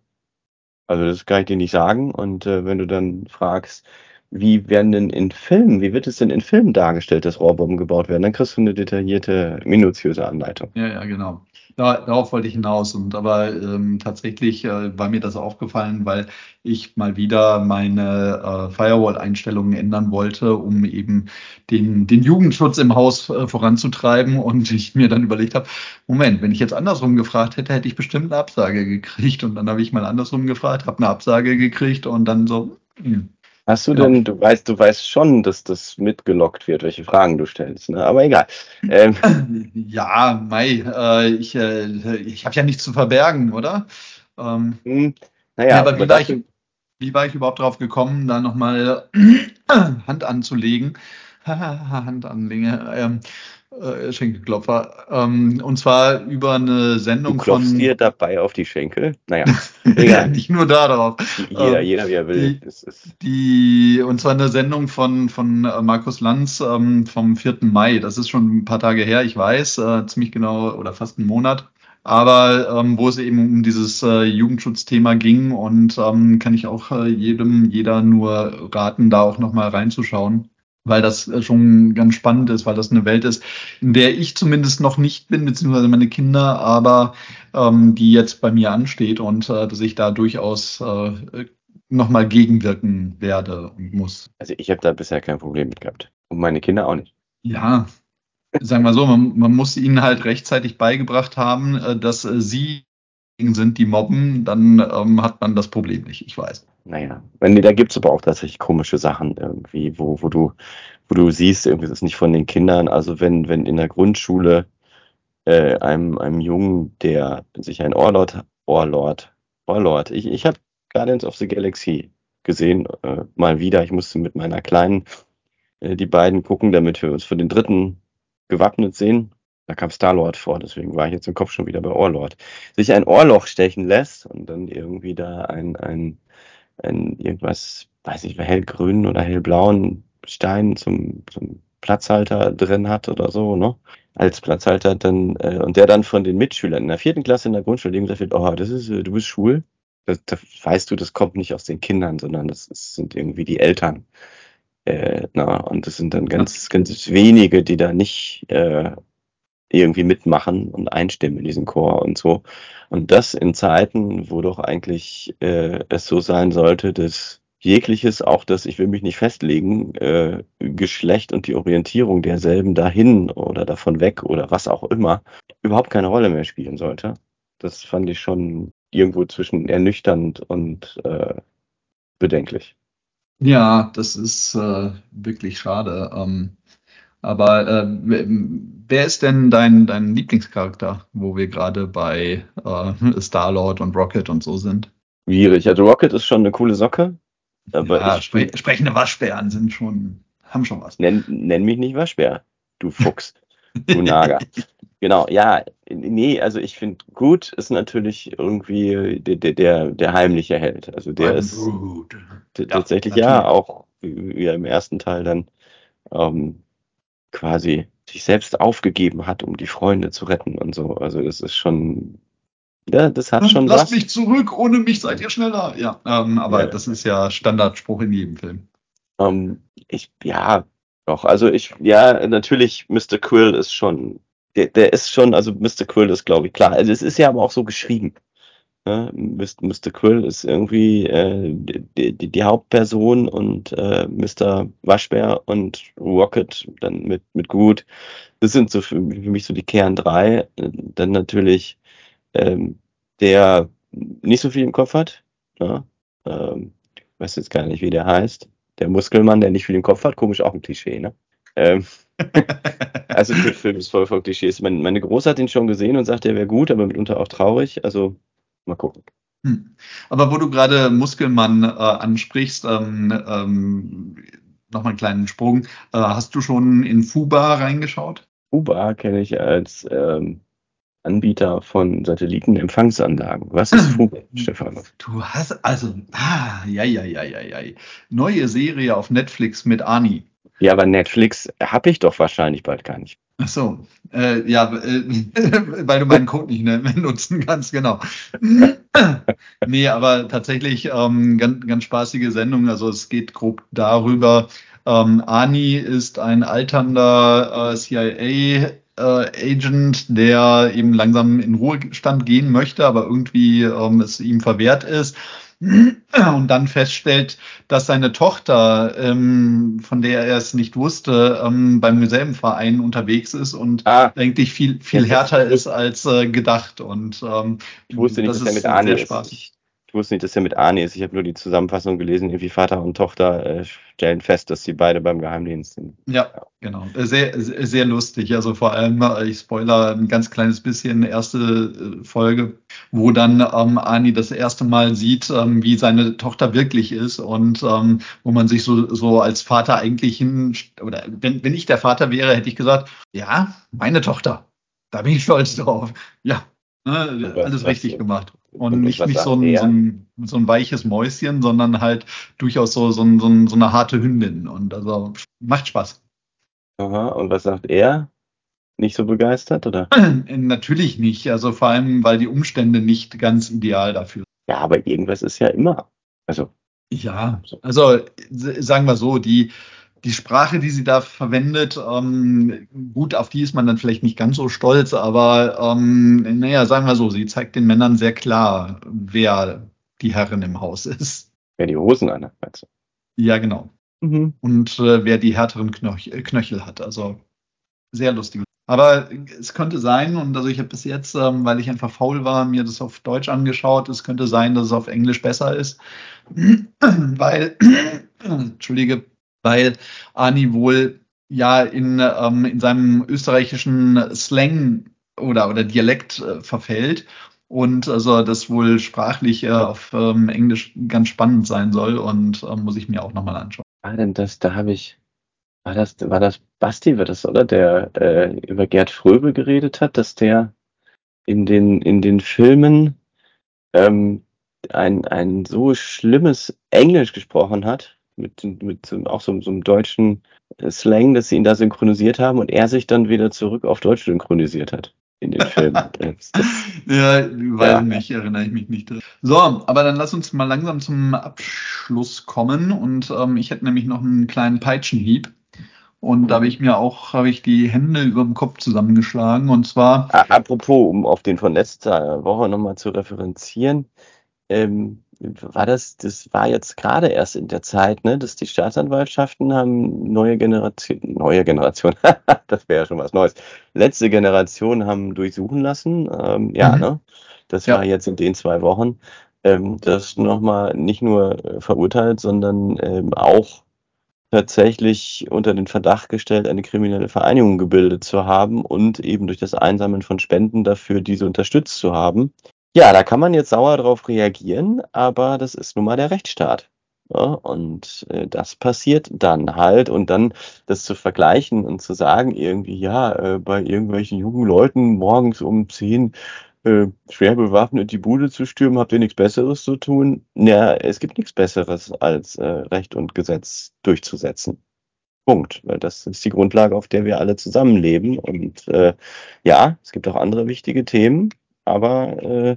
Also das kann ich dir nicht sagen. Und äh, wenn du dann fragst, wie werden denn in Filmen, wie wird es denn in Filmen dargestellt, dass Rohrbomben gebaut werden? Dann kriegst du eine detaillierte, minutiöse Anleitung. Ja, ja, genau. Da, darauf wollte ich hinaus. Und aber ähm, tatsächlich äh, war mir das aufgefallen, weil ich mal wieder meine äh, Firewall-Einstellungen ändern wollte, um eben den, den Jugendschutz im Haus äh, voranzutreiben. Und ich mir dann überlegt habe, Moment, wenn ich jetzt andersrum gefragt hätte, hätte ich bestimmt eine Absage gekriegt. Und dann habe ich mal andersrum gefragt, habe eine Absage gekriegt und dann so, hm, Hast du denn, du weißt, du weißt schon, dass das mitgelockt wird, welche Fragen du stellst, ne? Aber egal. Ähm. Ja, Mai, äh, ich, äh, ich habe ja nichts zu verbergen, oder? Ähm, hm, naja, ja, aber wie war, ich, wie war ich überhaupt drauf gekommen, da nochmal Hand anzulegen? Hand anlegen. Ähm, äh, Schenkelklopfer. Ähm, und zwar über eine Sendung du klopfst von. dir dabei auf die Schenkel? Naja, ja, egal. nicht nur da drauf. jeder, Ähm, jeder wie er will. die- Die, und zwar eine Sendung von, von äh, Markus Lanz ähm, vom 4. Mai. Das ist schon ein paar Tage her, ich weiß, äh, ziemlich genau oder fast einen Monat. Aber ähm, wo es eben um dieses äh, Jugendschutzthema ging und ähm, kann ich auch äh, jedem, jeder nur raten, da auch nochmal reinzuschauen, weil das äh, schon ganz spannend ist, weil das eine Welt ist, in der ich zumindest noch nicht bin, beziehungsweise meine Kinder, aber ähm, die jetzt bei mir ansteht und äh, dass ich da durchaus äh, nochmal gegenwirken werde und muss. also ich habe da bisher kein Problem mit gehabt. Und meine Kinder auch nicht. Ja, sagen wir so, man, man muss ihnen halt rechtzeitig beigebracht haben, äh, dass äh, sie sind, die mobben, dann ähm, hat man das Problem nicht, ich weiß. Naja, wenn, da gibt's aber auch tatsächlich komische Sachen irgendwie, wo, wo du, wo du siehst, irgendwie das ist nicht von den Kindern. Also wenn, wenn in der Grundschule äh, einem, einem Jungen, der sich ein Ohrlord, Ohrlord, Ohrlord, ich, ich habe Guardians of the Galaxy gesehen, äh, mal wieder. Ich musste mit meiner Kleinen äh, die beiden gucken, damit wir uns für den dritten gewappnet sehen. Da kam Star-Lord vor, deswegen war ich jetzt im Kopf schon wieder bei Ohrlord. Sich ein Ohrloch stechen lässt und dann irgendwie da ein, ein, ein irgendwas, weiß nicht, hellgrünen oder hellblauen Stein zum, zum Platzhalter drin hat oder so, ne? Als Platzhalter dann, äh, und der dann von den Mitschülern in der vierten Klasse in der Grundschule dem gesagt wird, oh, das ist, äh, du bist schwul. Das, das weißt du, das kommt nicht aus den Kindern, sondern das, ist, sind irgendwie die Eltern. Äh, na, und das sind dann ganz, ganz wenige, die da nicht äh, irgendwie mitmachen und einstimmen in diesen Chor und so. Und das in Zeiten, wo doch eigentlich äh, es so sein sollte, dass jegliches, auch das, ich will mich nicht festlegen, äh, Geschlecht und die Orientierung derselben dahin oder davon weg oder was auch immer, überhaupt keine Rolle mehr spielen sollte. Das fand ich schon irgendwo zwischen ernüchternd und äh, bedenklich. Ja, das ist äh, wirklich schade. Ähm, aber äh, wer- ist denn dein, dein Lieblingscharakter, wo wir gerade bei äh, Star-Lord und Rocket und so sind? Schwierig. Also Rocket ist schon eine coole Socke, aber ja, spre sprechende Waschbären sind schon, haben schon was. nenn, nenn mich nicht Waschbär, du Fuchs, du Nager. Genau, ja, nee, also ich finde, Groot ist natürlich irgendwie der, der, der, heimliche Held. Also der I'm ist Ja, tatsächlich ja natürlich. auch, wie wie im ersten Teil dann ähm, quasi sich selbst aufgegeben hat, um die Freunde zu retten und so. Also das ist schon, ja, das hat schon Lasst was. mich zurück, ohne mich seid ihr schneller. Ja, ähm, aber Ja. das ist ja Standardspruch in jedem Film. Ähm, ich, ja, doch, also ich, ja, natürlich, Mr. Quill ist schon, der, der ist schon, also Mr. Quill ist, glaube ich, klar. Also es ist ja aber auch so geschrieben. Ne? Mr. Quill ist irgendwie äh, die, die, die Hauptperson und äh, Mr. Waschbär und Rocket dann mit, mit Groot. Das sind so für, für mich so die Kern drei. Dann natürlich ähm, der nicht so viel im Kopf hat. Ne? Ähm, ich weiß jetzt gar nicht, wie der heißt. Der Muskelmann, der nicht viel im Kopf hat, komisch auch ein Klischee, ne? Ähm, also der Film ist voll von Klischees. Meine, meine Große hat ihn schon gesehen und sagt, er wäre gut, aber mitunter auch traurig. Also mal gucken. Hm. Aber wo du gerade Muskelmann äh, ansprichst, ähm, ähm, nochmal einen kleinen Sprung. Äh, hast du schon in Fuba reingeschaut? Uber kenne ich als ähm, Anbieter von Satellitenempfangsanlagen. Was ist Fuba, Stefan? Du hast also, ah, ja, ja, ja, ja, ja. Neue Serie auf Netflix mit Ani. Ja, aber Netflix habe ich doch wahrscheinlich bald gar nicht. Ach so, äh, ja, äh, weil du meinen Code nicht ne, nutzen kannst, genau. nee, aber tatsächlich ähm, ganz, ganz spaßige Sendung. Also es geht grob darüber, ähm, Ani ist ein alternder äh, CIA-Agent, der eben langsam in Ruhestand gehen möchte, aber irgendwie ähm, es ihm verwehrt ist. Und dann feststellt, dass seine Tochter, ähm, von der er es nicht wusste, ähm, beim selben Verein unterwegs ist und Ah, eigentlich viel, viel härter ist als äh, gedacht. Und ähm, ich wusste nicht, das dass er mit Arne sehr ist. spaßig. Ich, Ich wusste nicht, dass er mit Arnie ist. Ich habe nur die Zusammenfassung gelesen, irgendwie Vater und Tochter äh, stellen fest, dass sie beide beim Geheimdienst sind. Ja, genau. Sehr, sehr lustig. Also vor allem, äh, ich spoiler ein ganz kleines bisschen, erste äh, Folge, wo dann ähm, Arnie das erste Mal sieht, ähm, wie seine Tochter wirklich ist und ähm, wo man sich so, so als Vater eigentlich hin, oder wenn, wenn ich der Vater wäre, hätte ich gesagt, ja, meine Tochter. Da bin ich stolz drauf. Ja, ne, alles richtig gemacht. Und, und nicht, nicht so, ein, so, ein, so ein weiches Mäuschen, sondern halt durchaus so, so, ein, so, ein, so eine harte Hündin. Und also macht Spaß. Aha, und was sagt er? Nicht so begeistert, oder? Natürlich nicht. Also vor allem, weil die Umstände nicht ganz ideal dafür sind. Ja, aber irgendwas ist ja immer. Also. Ja, also sagen wir so, die, die Sprache, die sie da verwendet, ähm, gut, auf die ist man dann vielleicht nicht ganz so stolz, aber ähm, naja, sagen wir so, sie zeigt den Männern sehr klar, wer die Herrin im Haus ist. Wer die Hosen anhat, meinst du? Ja, genau. Mhm. Und äh, wer die härteren Knöch Knöchel hat. Also sehr lustig. Aber es könnte sein, und also ich habe bis jetzt, ähm, weil ich einfach faul war, mir das auf Deutsch angeschaut, es könnte sein, dass es auf Englisch besser ist, weil, entschuldige, weil Ani wohl ja in, ähm, in seinem österreichischen Slang oder, oder Dialekt äh, verfällt und also das wohl sprachlich äh, auf ähm, Englisch ganz spannend sein soll und äh, muss ich mir auch nochmal anschauen. Ah, denn das, da habe ich, war das, war das Basti, war das, oder? Der äh, über Gerd Fröbel geredet hat, dass der in den, in den Filmen ähm, ein, ein so schlimmes Englisch gesprochen hat, mit, mit auch so, so einem deutschen Slang, dass sie ihn da synchronisiert haben und er sich dann wieder zurück auf Deutsch synchronisiert hat in den Filmen. ja, weiß ja. nicht, erinnere ich mich nicht. So, aber dann lass uns mal langsam zum Abschluss kommen und ähm, ich hätte nämlich noch einen kleinen Peitschenhieb. Und da habe ich mir auch, habe ich die Hände über dem Kopf zusammengeschlagen. Und zwar. Apropos, um auf den von letzter Woche nochmal zu referenzieren, ähm, war das, das war jetzt gerade erst in der Zeit, ne, dass die Staatsanwaltschaften haben neue Generation, neue Generation, das wäre ja schon was Neues. Letzte Generation haben durchsuchen lassen, ähm, ja, mhm. ne, das ja. war jetzt in den zwei Wochen, ähm, das nochmal nicht nur äh, verurteilt, sondern ähm, auch tatsächlich unter den Verdacht gestellt, eine kriminelle Vereinigung gebildet zu haben und eben durch das Einsammeln von Spenden dafür diese unterstützt zu haben. Ja, da kann man jetzt sauer drauf reagieren, aber das ist nun mal der Rechtsstaat. Ja, und äh, das passiert dann halt. Und dann das zu vergleichen und zu sagen, irgendwie, ja, äh, bei irgendwelchen jungen Leuten morgens um 10 äh, schwer bewaffnet die Bude zu stürmen, habt ihr nichts Besseres zu tun? Ja, es gibt nichts Besseres, als äh, Recht und Gesetz durchzusetzen. Punkt. Weil das ist die Grundlage, auf der wir alle zusammenleben. Und äh, ja, es gibt auch andere wichtige Themen, aber äh,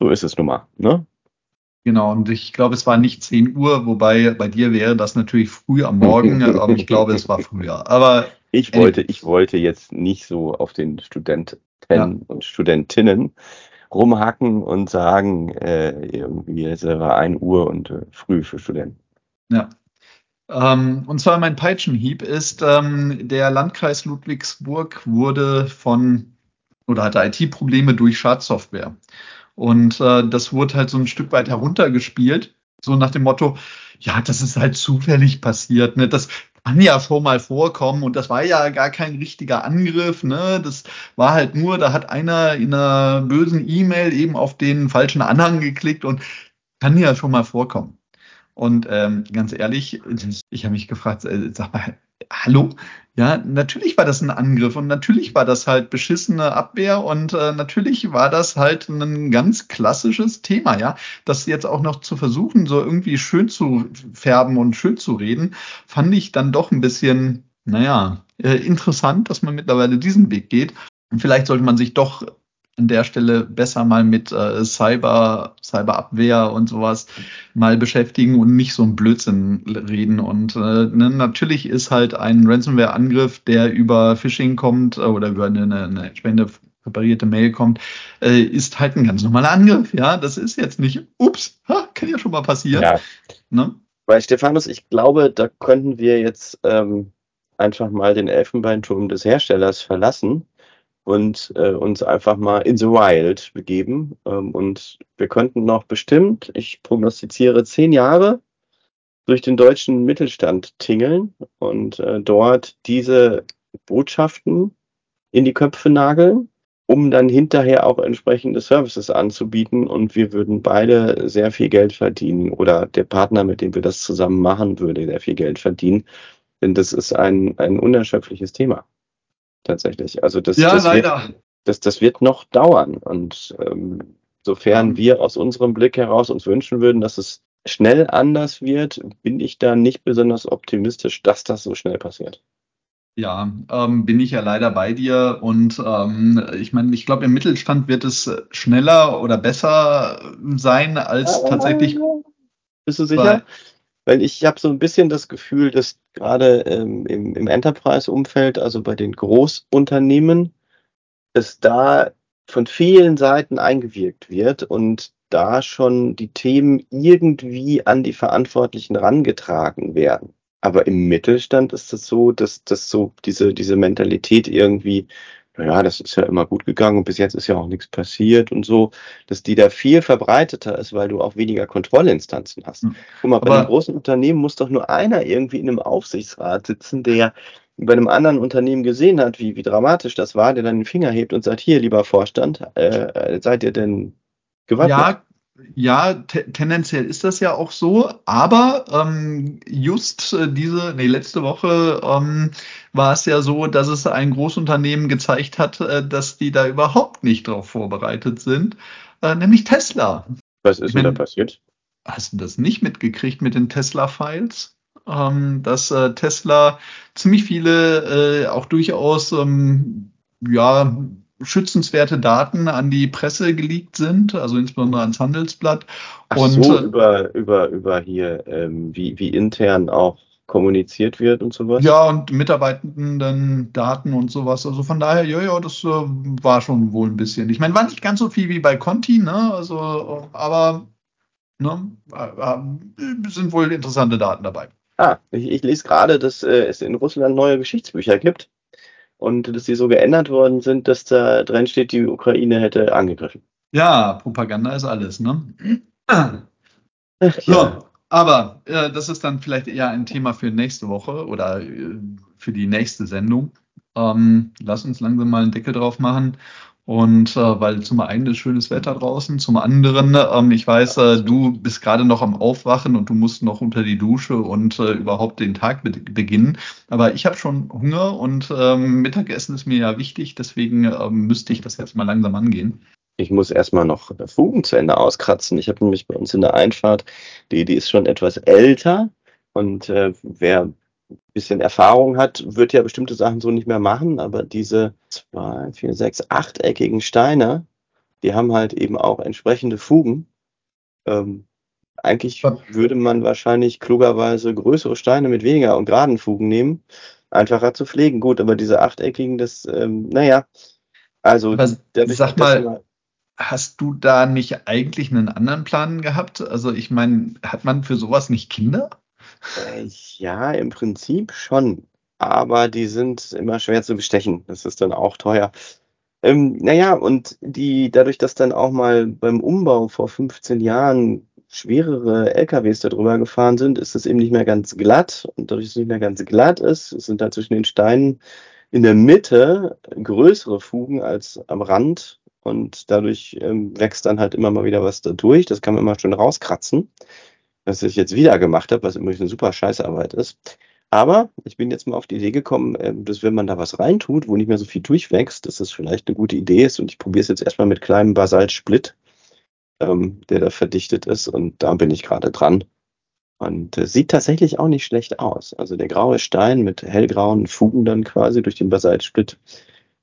so ist es nun mal, ne? Genau, und ich glaube, es war nicht 10 Uhr, wobei bei dir wäre das natürlich früh am Morgen, aber ich glaube, es war früher. Aber ich wollte, ich wollte jetzt nicht so auf den Studenten ja. und Studentinnen rumhacken und sagen, äh, irgendwie, es war 1 Uhr und äh, früh für Studenten. Ja. Ähm, und zwar mein Peitschenhieb ist, ähm, der Landkreis Ludwigsburg wurde von oder hatte IT-Probleme durch Schadsoftware. Und äh, das wurde halt so ein Stück weit heruntergespielt, so nach dem Motto, ja, das ist halt zufällig passiert, ne? Das kann ja schon mal vorkommen und das war ja gar kein richtiger Angriff, ne? Das war halt nur, da hat einer in einer bösen E-Mail eben auf den falschen Anhang geklickt und kann ja schon mal vorkommen. Und ähm, ganz ehrlich, ich habe mich gefragt, äh, sag mal, hallo? Ja, natürlich war das ein Angriff und natürlich war das halt beschissene Abwehr und äh, natürlich war das halt ein ganz klassisches Thema, ja. Das jetzt auch noch zu versuchen, so irgendwie schön zu färben und schön zu reden, fand ich dann doch ein bisschen, naja, äh, interessant, dass man mittlerweile diesen Weg geht. Und vielleicht sollte man sich doch an der Stelle besser mal mit äh, Cyber, Cyberabwehr und sowas mal beschäftigen und nicht so ein Blödsinn reden. Und äh, ne, natürlich ist halt ein Ransomware-Angriff, der über Phishing kommt äh, oder über eine, eine entsprechende präparierte Mail kommt, äh, ist halt ein ganz normaler Angriff. Ja, das ist jetzt nicht, ups, ha, kann ja schon mal passieren. Ja. Ne? Weil Stephanus, ich glaube, da könnten wir jetzt ähm, einfach mal den Elfenbeinturm des Herstellers verlassen und äh, uns einfach mal in the wild begeben. Ähm, und wir könnten noch bestimmt, ich prognostiziere, zehn Jahre durch den deutschen Mittelstand tingeln und äh, dort diese Botschaften in die Köpfe nageln, um dann hinterher auch entsprechende Services anzubieten. Und wir würden beide sehr viel Geld verdienen oder der Partner, mit dem wir das zusammen machen, würde sehr viel Geld verdienen. Denn das ist ein, ein unerschöpfliches Thema. Tatsächlich. Also das, Ja, das, leider. wird, das, das wird noch dauern. Und ähm, sofern wir aus unserem Blick heraus uns wünschen würden, dass es schnell anders wird, bin ich da nicht besonders optimistisch, dass das so schnell passiert. Ja, ähm, bin ich ja leider bei dir. Und ähm, ich meine, ich glaube, im Mittelstand wird es schneller oder besser sein als tatsächlich Bist du sicher? Weil ich habe so ein bisschen das Gefühl, dass gerade ähm, im, im Enterprise-Umfeld, also bei den Großunternehmen, dass da von vielen Seiten eingewirkt wird und da schon die Themen irgendwie an die Verantwortlichen rangetragen werden. Aber im Mittelstand ist es so, dass, dass so diese, diese Mentalität irgendwie, naja, das ist ja immer gut gegangen und bis jetzt ist ja auch nichts passiert und so, dass die da viel verbreiteter ist, weil du auch weniger Kontrollinstanzen hast. Hm. Guck mal, bei einem großen Unternehmen muss doch nur einer irgendwie in einem Aufsichtsrat sitzen, der bei einem anderen Unternehmen gesehen hat, wie, wie dramatisch das war, der dann den Finger hebt und sagt, hier, lieber Vorstand, äh, äh, seid ihr denn gewappnet? ja, ja, te tendenziell ist das ja auch so. Aber ähm, just äh, diese, nee, letzte Woche ähm, war es ja so, dass es ein Großunternehmen gezeigt hat, äh, dass die da überhaupt nicht drauf vorbereitet sind, äh, nämlich Tesla. Was ist denn da passiert? Hast du das nicht mitgekriegt mit den Tesla-Files? Ähm, dass äh, Tesla ziemlich viele äh, auch durchaus ähm, ja, schützenswerte Daten an die Presse geleakt sind, also insbesondere ans Handelsblatt. Ach Und so, äh, über, über, über hier, ähm, wie, wie intern auch kommuniziert wird und sowas? ja, und Mitarbeitenden Daten und sowas. Also von daher, ja, ja, das äh, war schon wohl ein bisschen. Ich meine, war nicht ganz so viel wie bei Conti, ne? Also, aber ne, äh, äh, sind wohl interessante Daten dabei. Ah, ich, ich lese gerade, dass äh, es in Russland neue Geschichtsbücher gibt und dass die so geändert worden sind, dass da drin steht, die Ukraine hätte angegriffen. Ja, Propaganda ist alles, ne? Ach So, ja, aber äh, das ist dann vielleicht eher ein Thema für nächste Woche oder äh, für die nächste Sendung. Ähm, lass uns langsam mal einen Deckel drauf machen. Und äh, weil zum einen ist schönes Wetter draußen, zum anderen, ähm, ich weiß, äh, du bist gerade noch am Aufwachen und du musst noch unter die Dusche und äh, überhaupt den Tag be beginnen. Aber ich habe schon Hunger und ähm, Mittagessen ist mir ja wichtig, deswegen ähm, müsste ich das jetzt mal langsam angehen. ich muss erstmal noch Fugen zu Ende auskratzen. Ich habe nämlich bei uns in der Einfahrt, die, die ist schon etwas älter und äh, wer bisschen Erfahrung hat, wird ja bestimmte Sachen so nicht mehr machen, aber diese zwei, vier, sechs, achteckigen Steine, die haben halt eben auch entsprechende Fugen. Ähm, eigentlich würde man wahrscheinlich klugerweise größere Steine mit weniger und geraden Fugen nehmen, einfacher zu pflegen. Gut, aber diese achteckigen, das, ähm, naja, also Aber sag mal, Hast du da nicht eigentlich einen anderen Plan gehabt? Also ich meine, hat man für sowas nicht Kinder? Äh, ja, im Prinzip schon, aber die sind immer schwer zu bestechen. Das ist dann auch teuer. Ähm, naja, und die, dadurch, dass dann auch mal beim Umbau vor 15 Jahren schwerere LKWs da drüber gefahren sind, ist es eben nicht mehr ganz glatt. Und dadurch, dass es nicht mehr ganz glatt ist, sind da zwischen den Steinen in der Mitte größere Fugen als am Rand. Und dadurch ähm, wächst dann halt immer mal wieder was da durch. Das kann man immer schön rauskratzen was ich jetzt wieder gemacht habe, was übrigens eine super Scheißarbeit ist. Aber ich bin jetzt mal auf die Idee gekommen, ähm, dass wenn man da was reintut, wo nicht mehr so viel durchwächst, dass das vielleicht eine gute Idee ist. Und ich probiere es jetzt erstmal mit kleinem Basaltsplit, ähm, der da verdichtet ist. Und da bin ich gerade dran. Und äh, sieht tatsächlich auch nicht schlecht aus. Also der graue Stein mit hellgrauen Fugen dann quasi durch den Basaltsplit.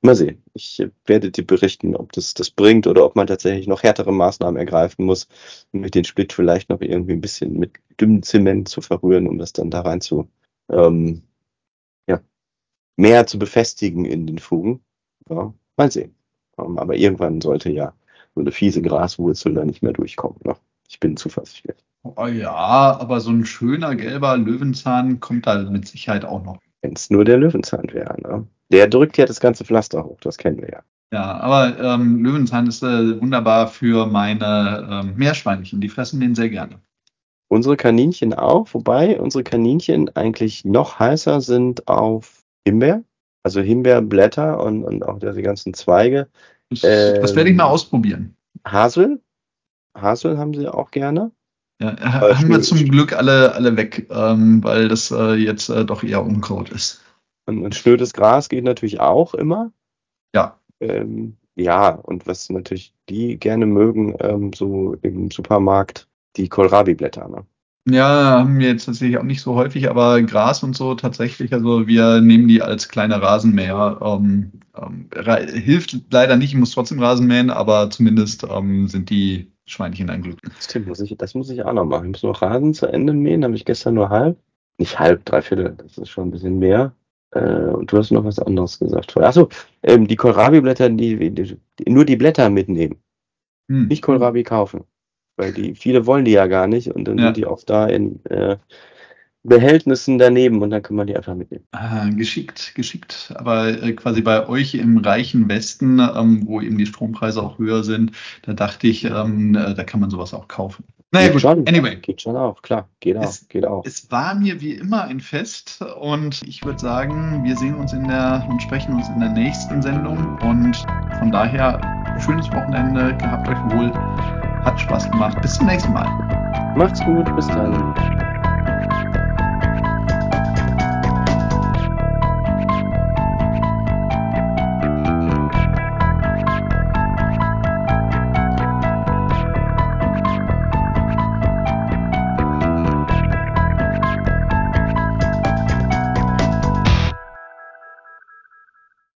Mal sehen. Ich werde dir berichten, ob das das bringt oder ob man tatsächlich noch härtere Maßnahmen ergreifen muss, um mit den Split vielleicht noch irgendwie ein bisschen mit dünnem Zement zu verrühren, um das dann da rein zu, ähm, ja, mehr zu befestigen in den Fugen. Ja, mal sehen. Ähm, aber irgendwann sollte ja so eine fiese Graswurzel da nicht mehr durchkommen. Ne? Ich bin zuversichtlich. Oh ja, aber so ein schöner gelber Löwenzahn kommt da mit Sicherheit auch noch. Wenn es nur der Löwenzahn wäre. Ne? Der drückt ja das ganze Pflaster hoch, das kennen wir ja. Ja, aber ähm, Löwenzahn ist äh, wunderbar für meine ähm, Meerschweinchen. Die fressen den sehr gerne. Unsere Kaninchen auch, wobei unsere Kaninchen eigentlich noch heißer sind auf Himbeer, also Himbeerblätter und, und auch die ganzen Zweige. Das, das werde ich mal Ähm, ausprobieren. Hasel, Hasel haben sie auch gerne. Ja, Äh, ha- haben wir zum Glück alle, alle weg, ähm, weil das äh, jetzt äh, doch eher Unkraut ist. Und, und schnödes Gras geht natürlich auch immer. Ja, Ähm, ja, und was natürlich die gerne mögen, ähm, so im Supermarkt, die Kohlrabi-Blätter. Ne? ja, haben wir jetzt tatsächlich auch nicht so häufig, aber Gras und so tatsächlich, also wir nehmen die als kleine Rasenmäher. Ähm, ähm, hilft leider nicht, ich muss trotzdem Rasen mähen, aber zumindest ähm, sind die Schweinchen ein Glück. Stimmt, muss ich, das muss ich auch noch machen. Ich muss noch Rasen zu Ende mähen, habe ich gestern nur halb. Nicht halb, dreiviertel, das ist schon ein bisschen mehr. Äh, und du hast noch was anderes gesagt. Achso, ähm, die Kohlrabi-Blätter, die, die, nur die Blätter mitnehmen, Hm. nicht Kohlrabi kaufen. Weil die, viele wollen die ja gar nicht und dann Ja. sind die oft da in äh, Behältnissen daneben und dann kann man die einfach mitnehmen. Ah, geschickt, geschickt. Aber äh, quasi bei euch im reichen Westen, ähm, wo eben die Strompreise auch höher sind, da dachte ich, ähm, äh, da kann man sowas auch kaufen. Naja, Geht gut. schon, Anyway, geht schon auch, klar, geht auch, Es- geht auch. es war mir wie immer ein Fest und ich würde sagen, wir sehen uns in der und sprechen uns in der nächsten Sendung und von daher schönes Wochenende, gehabt euch wohl, hat Spaß gemacht. Bis zum nächsten Mal. Macht's gut, bis dann.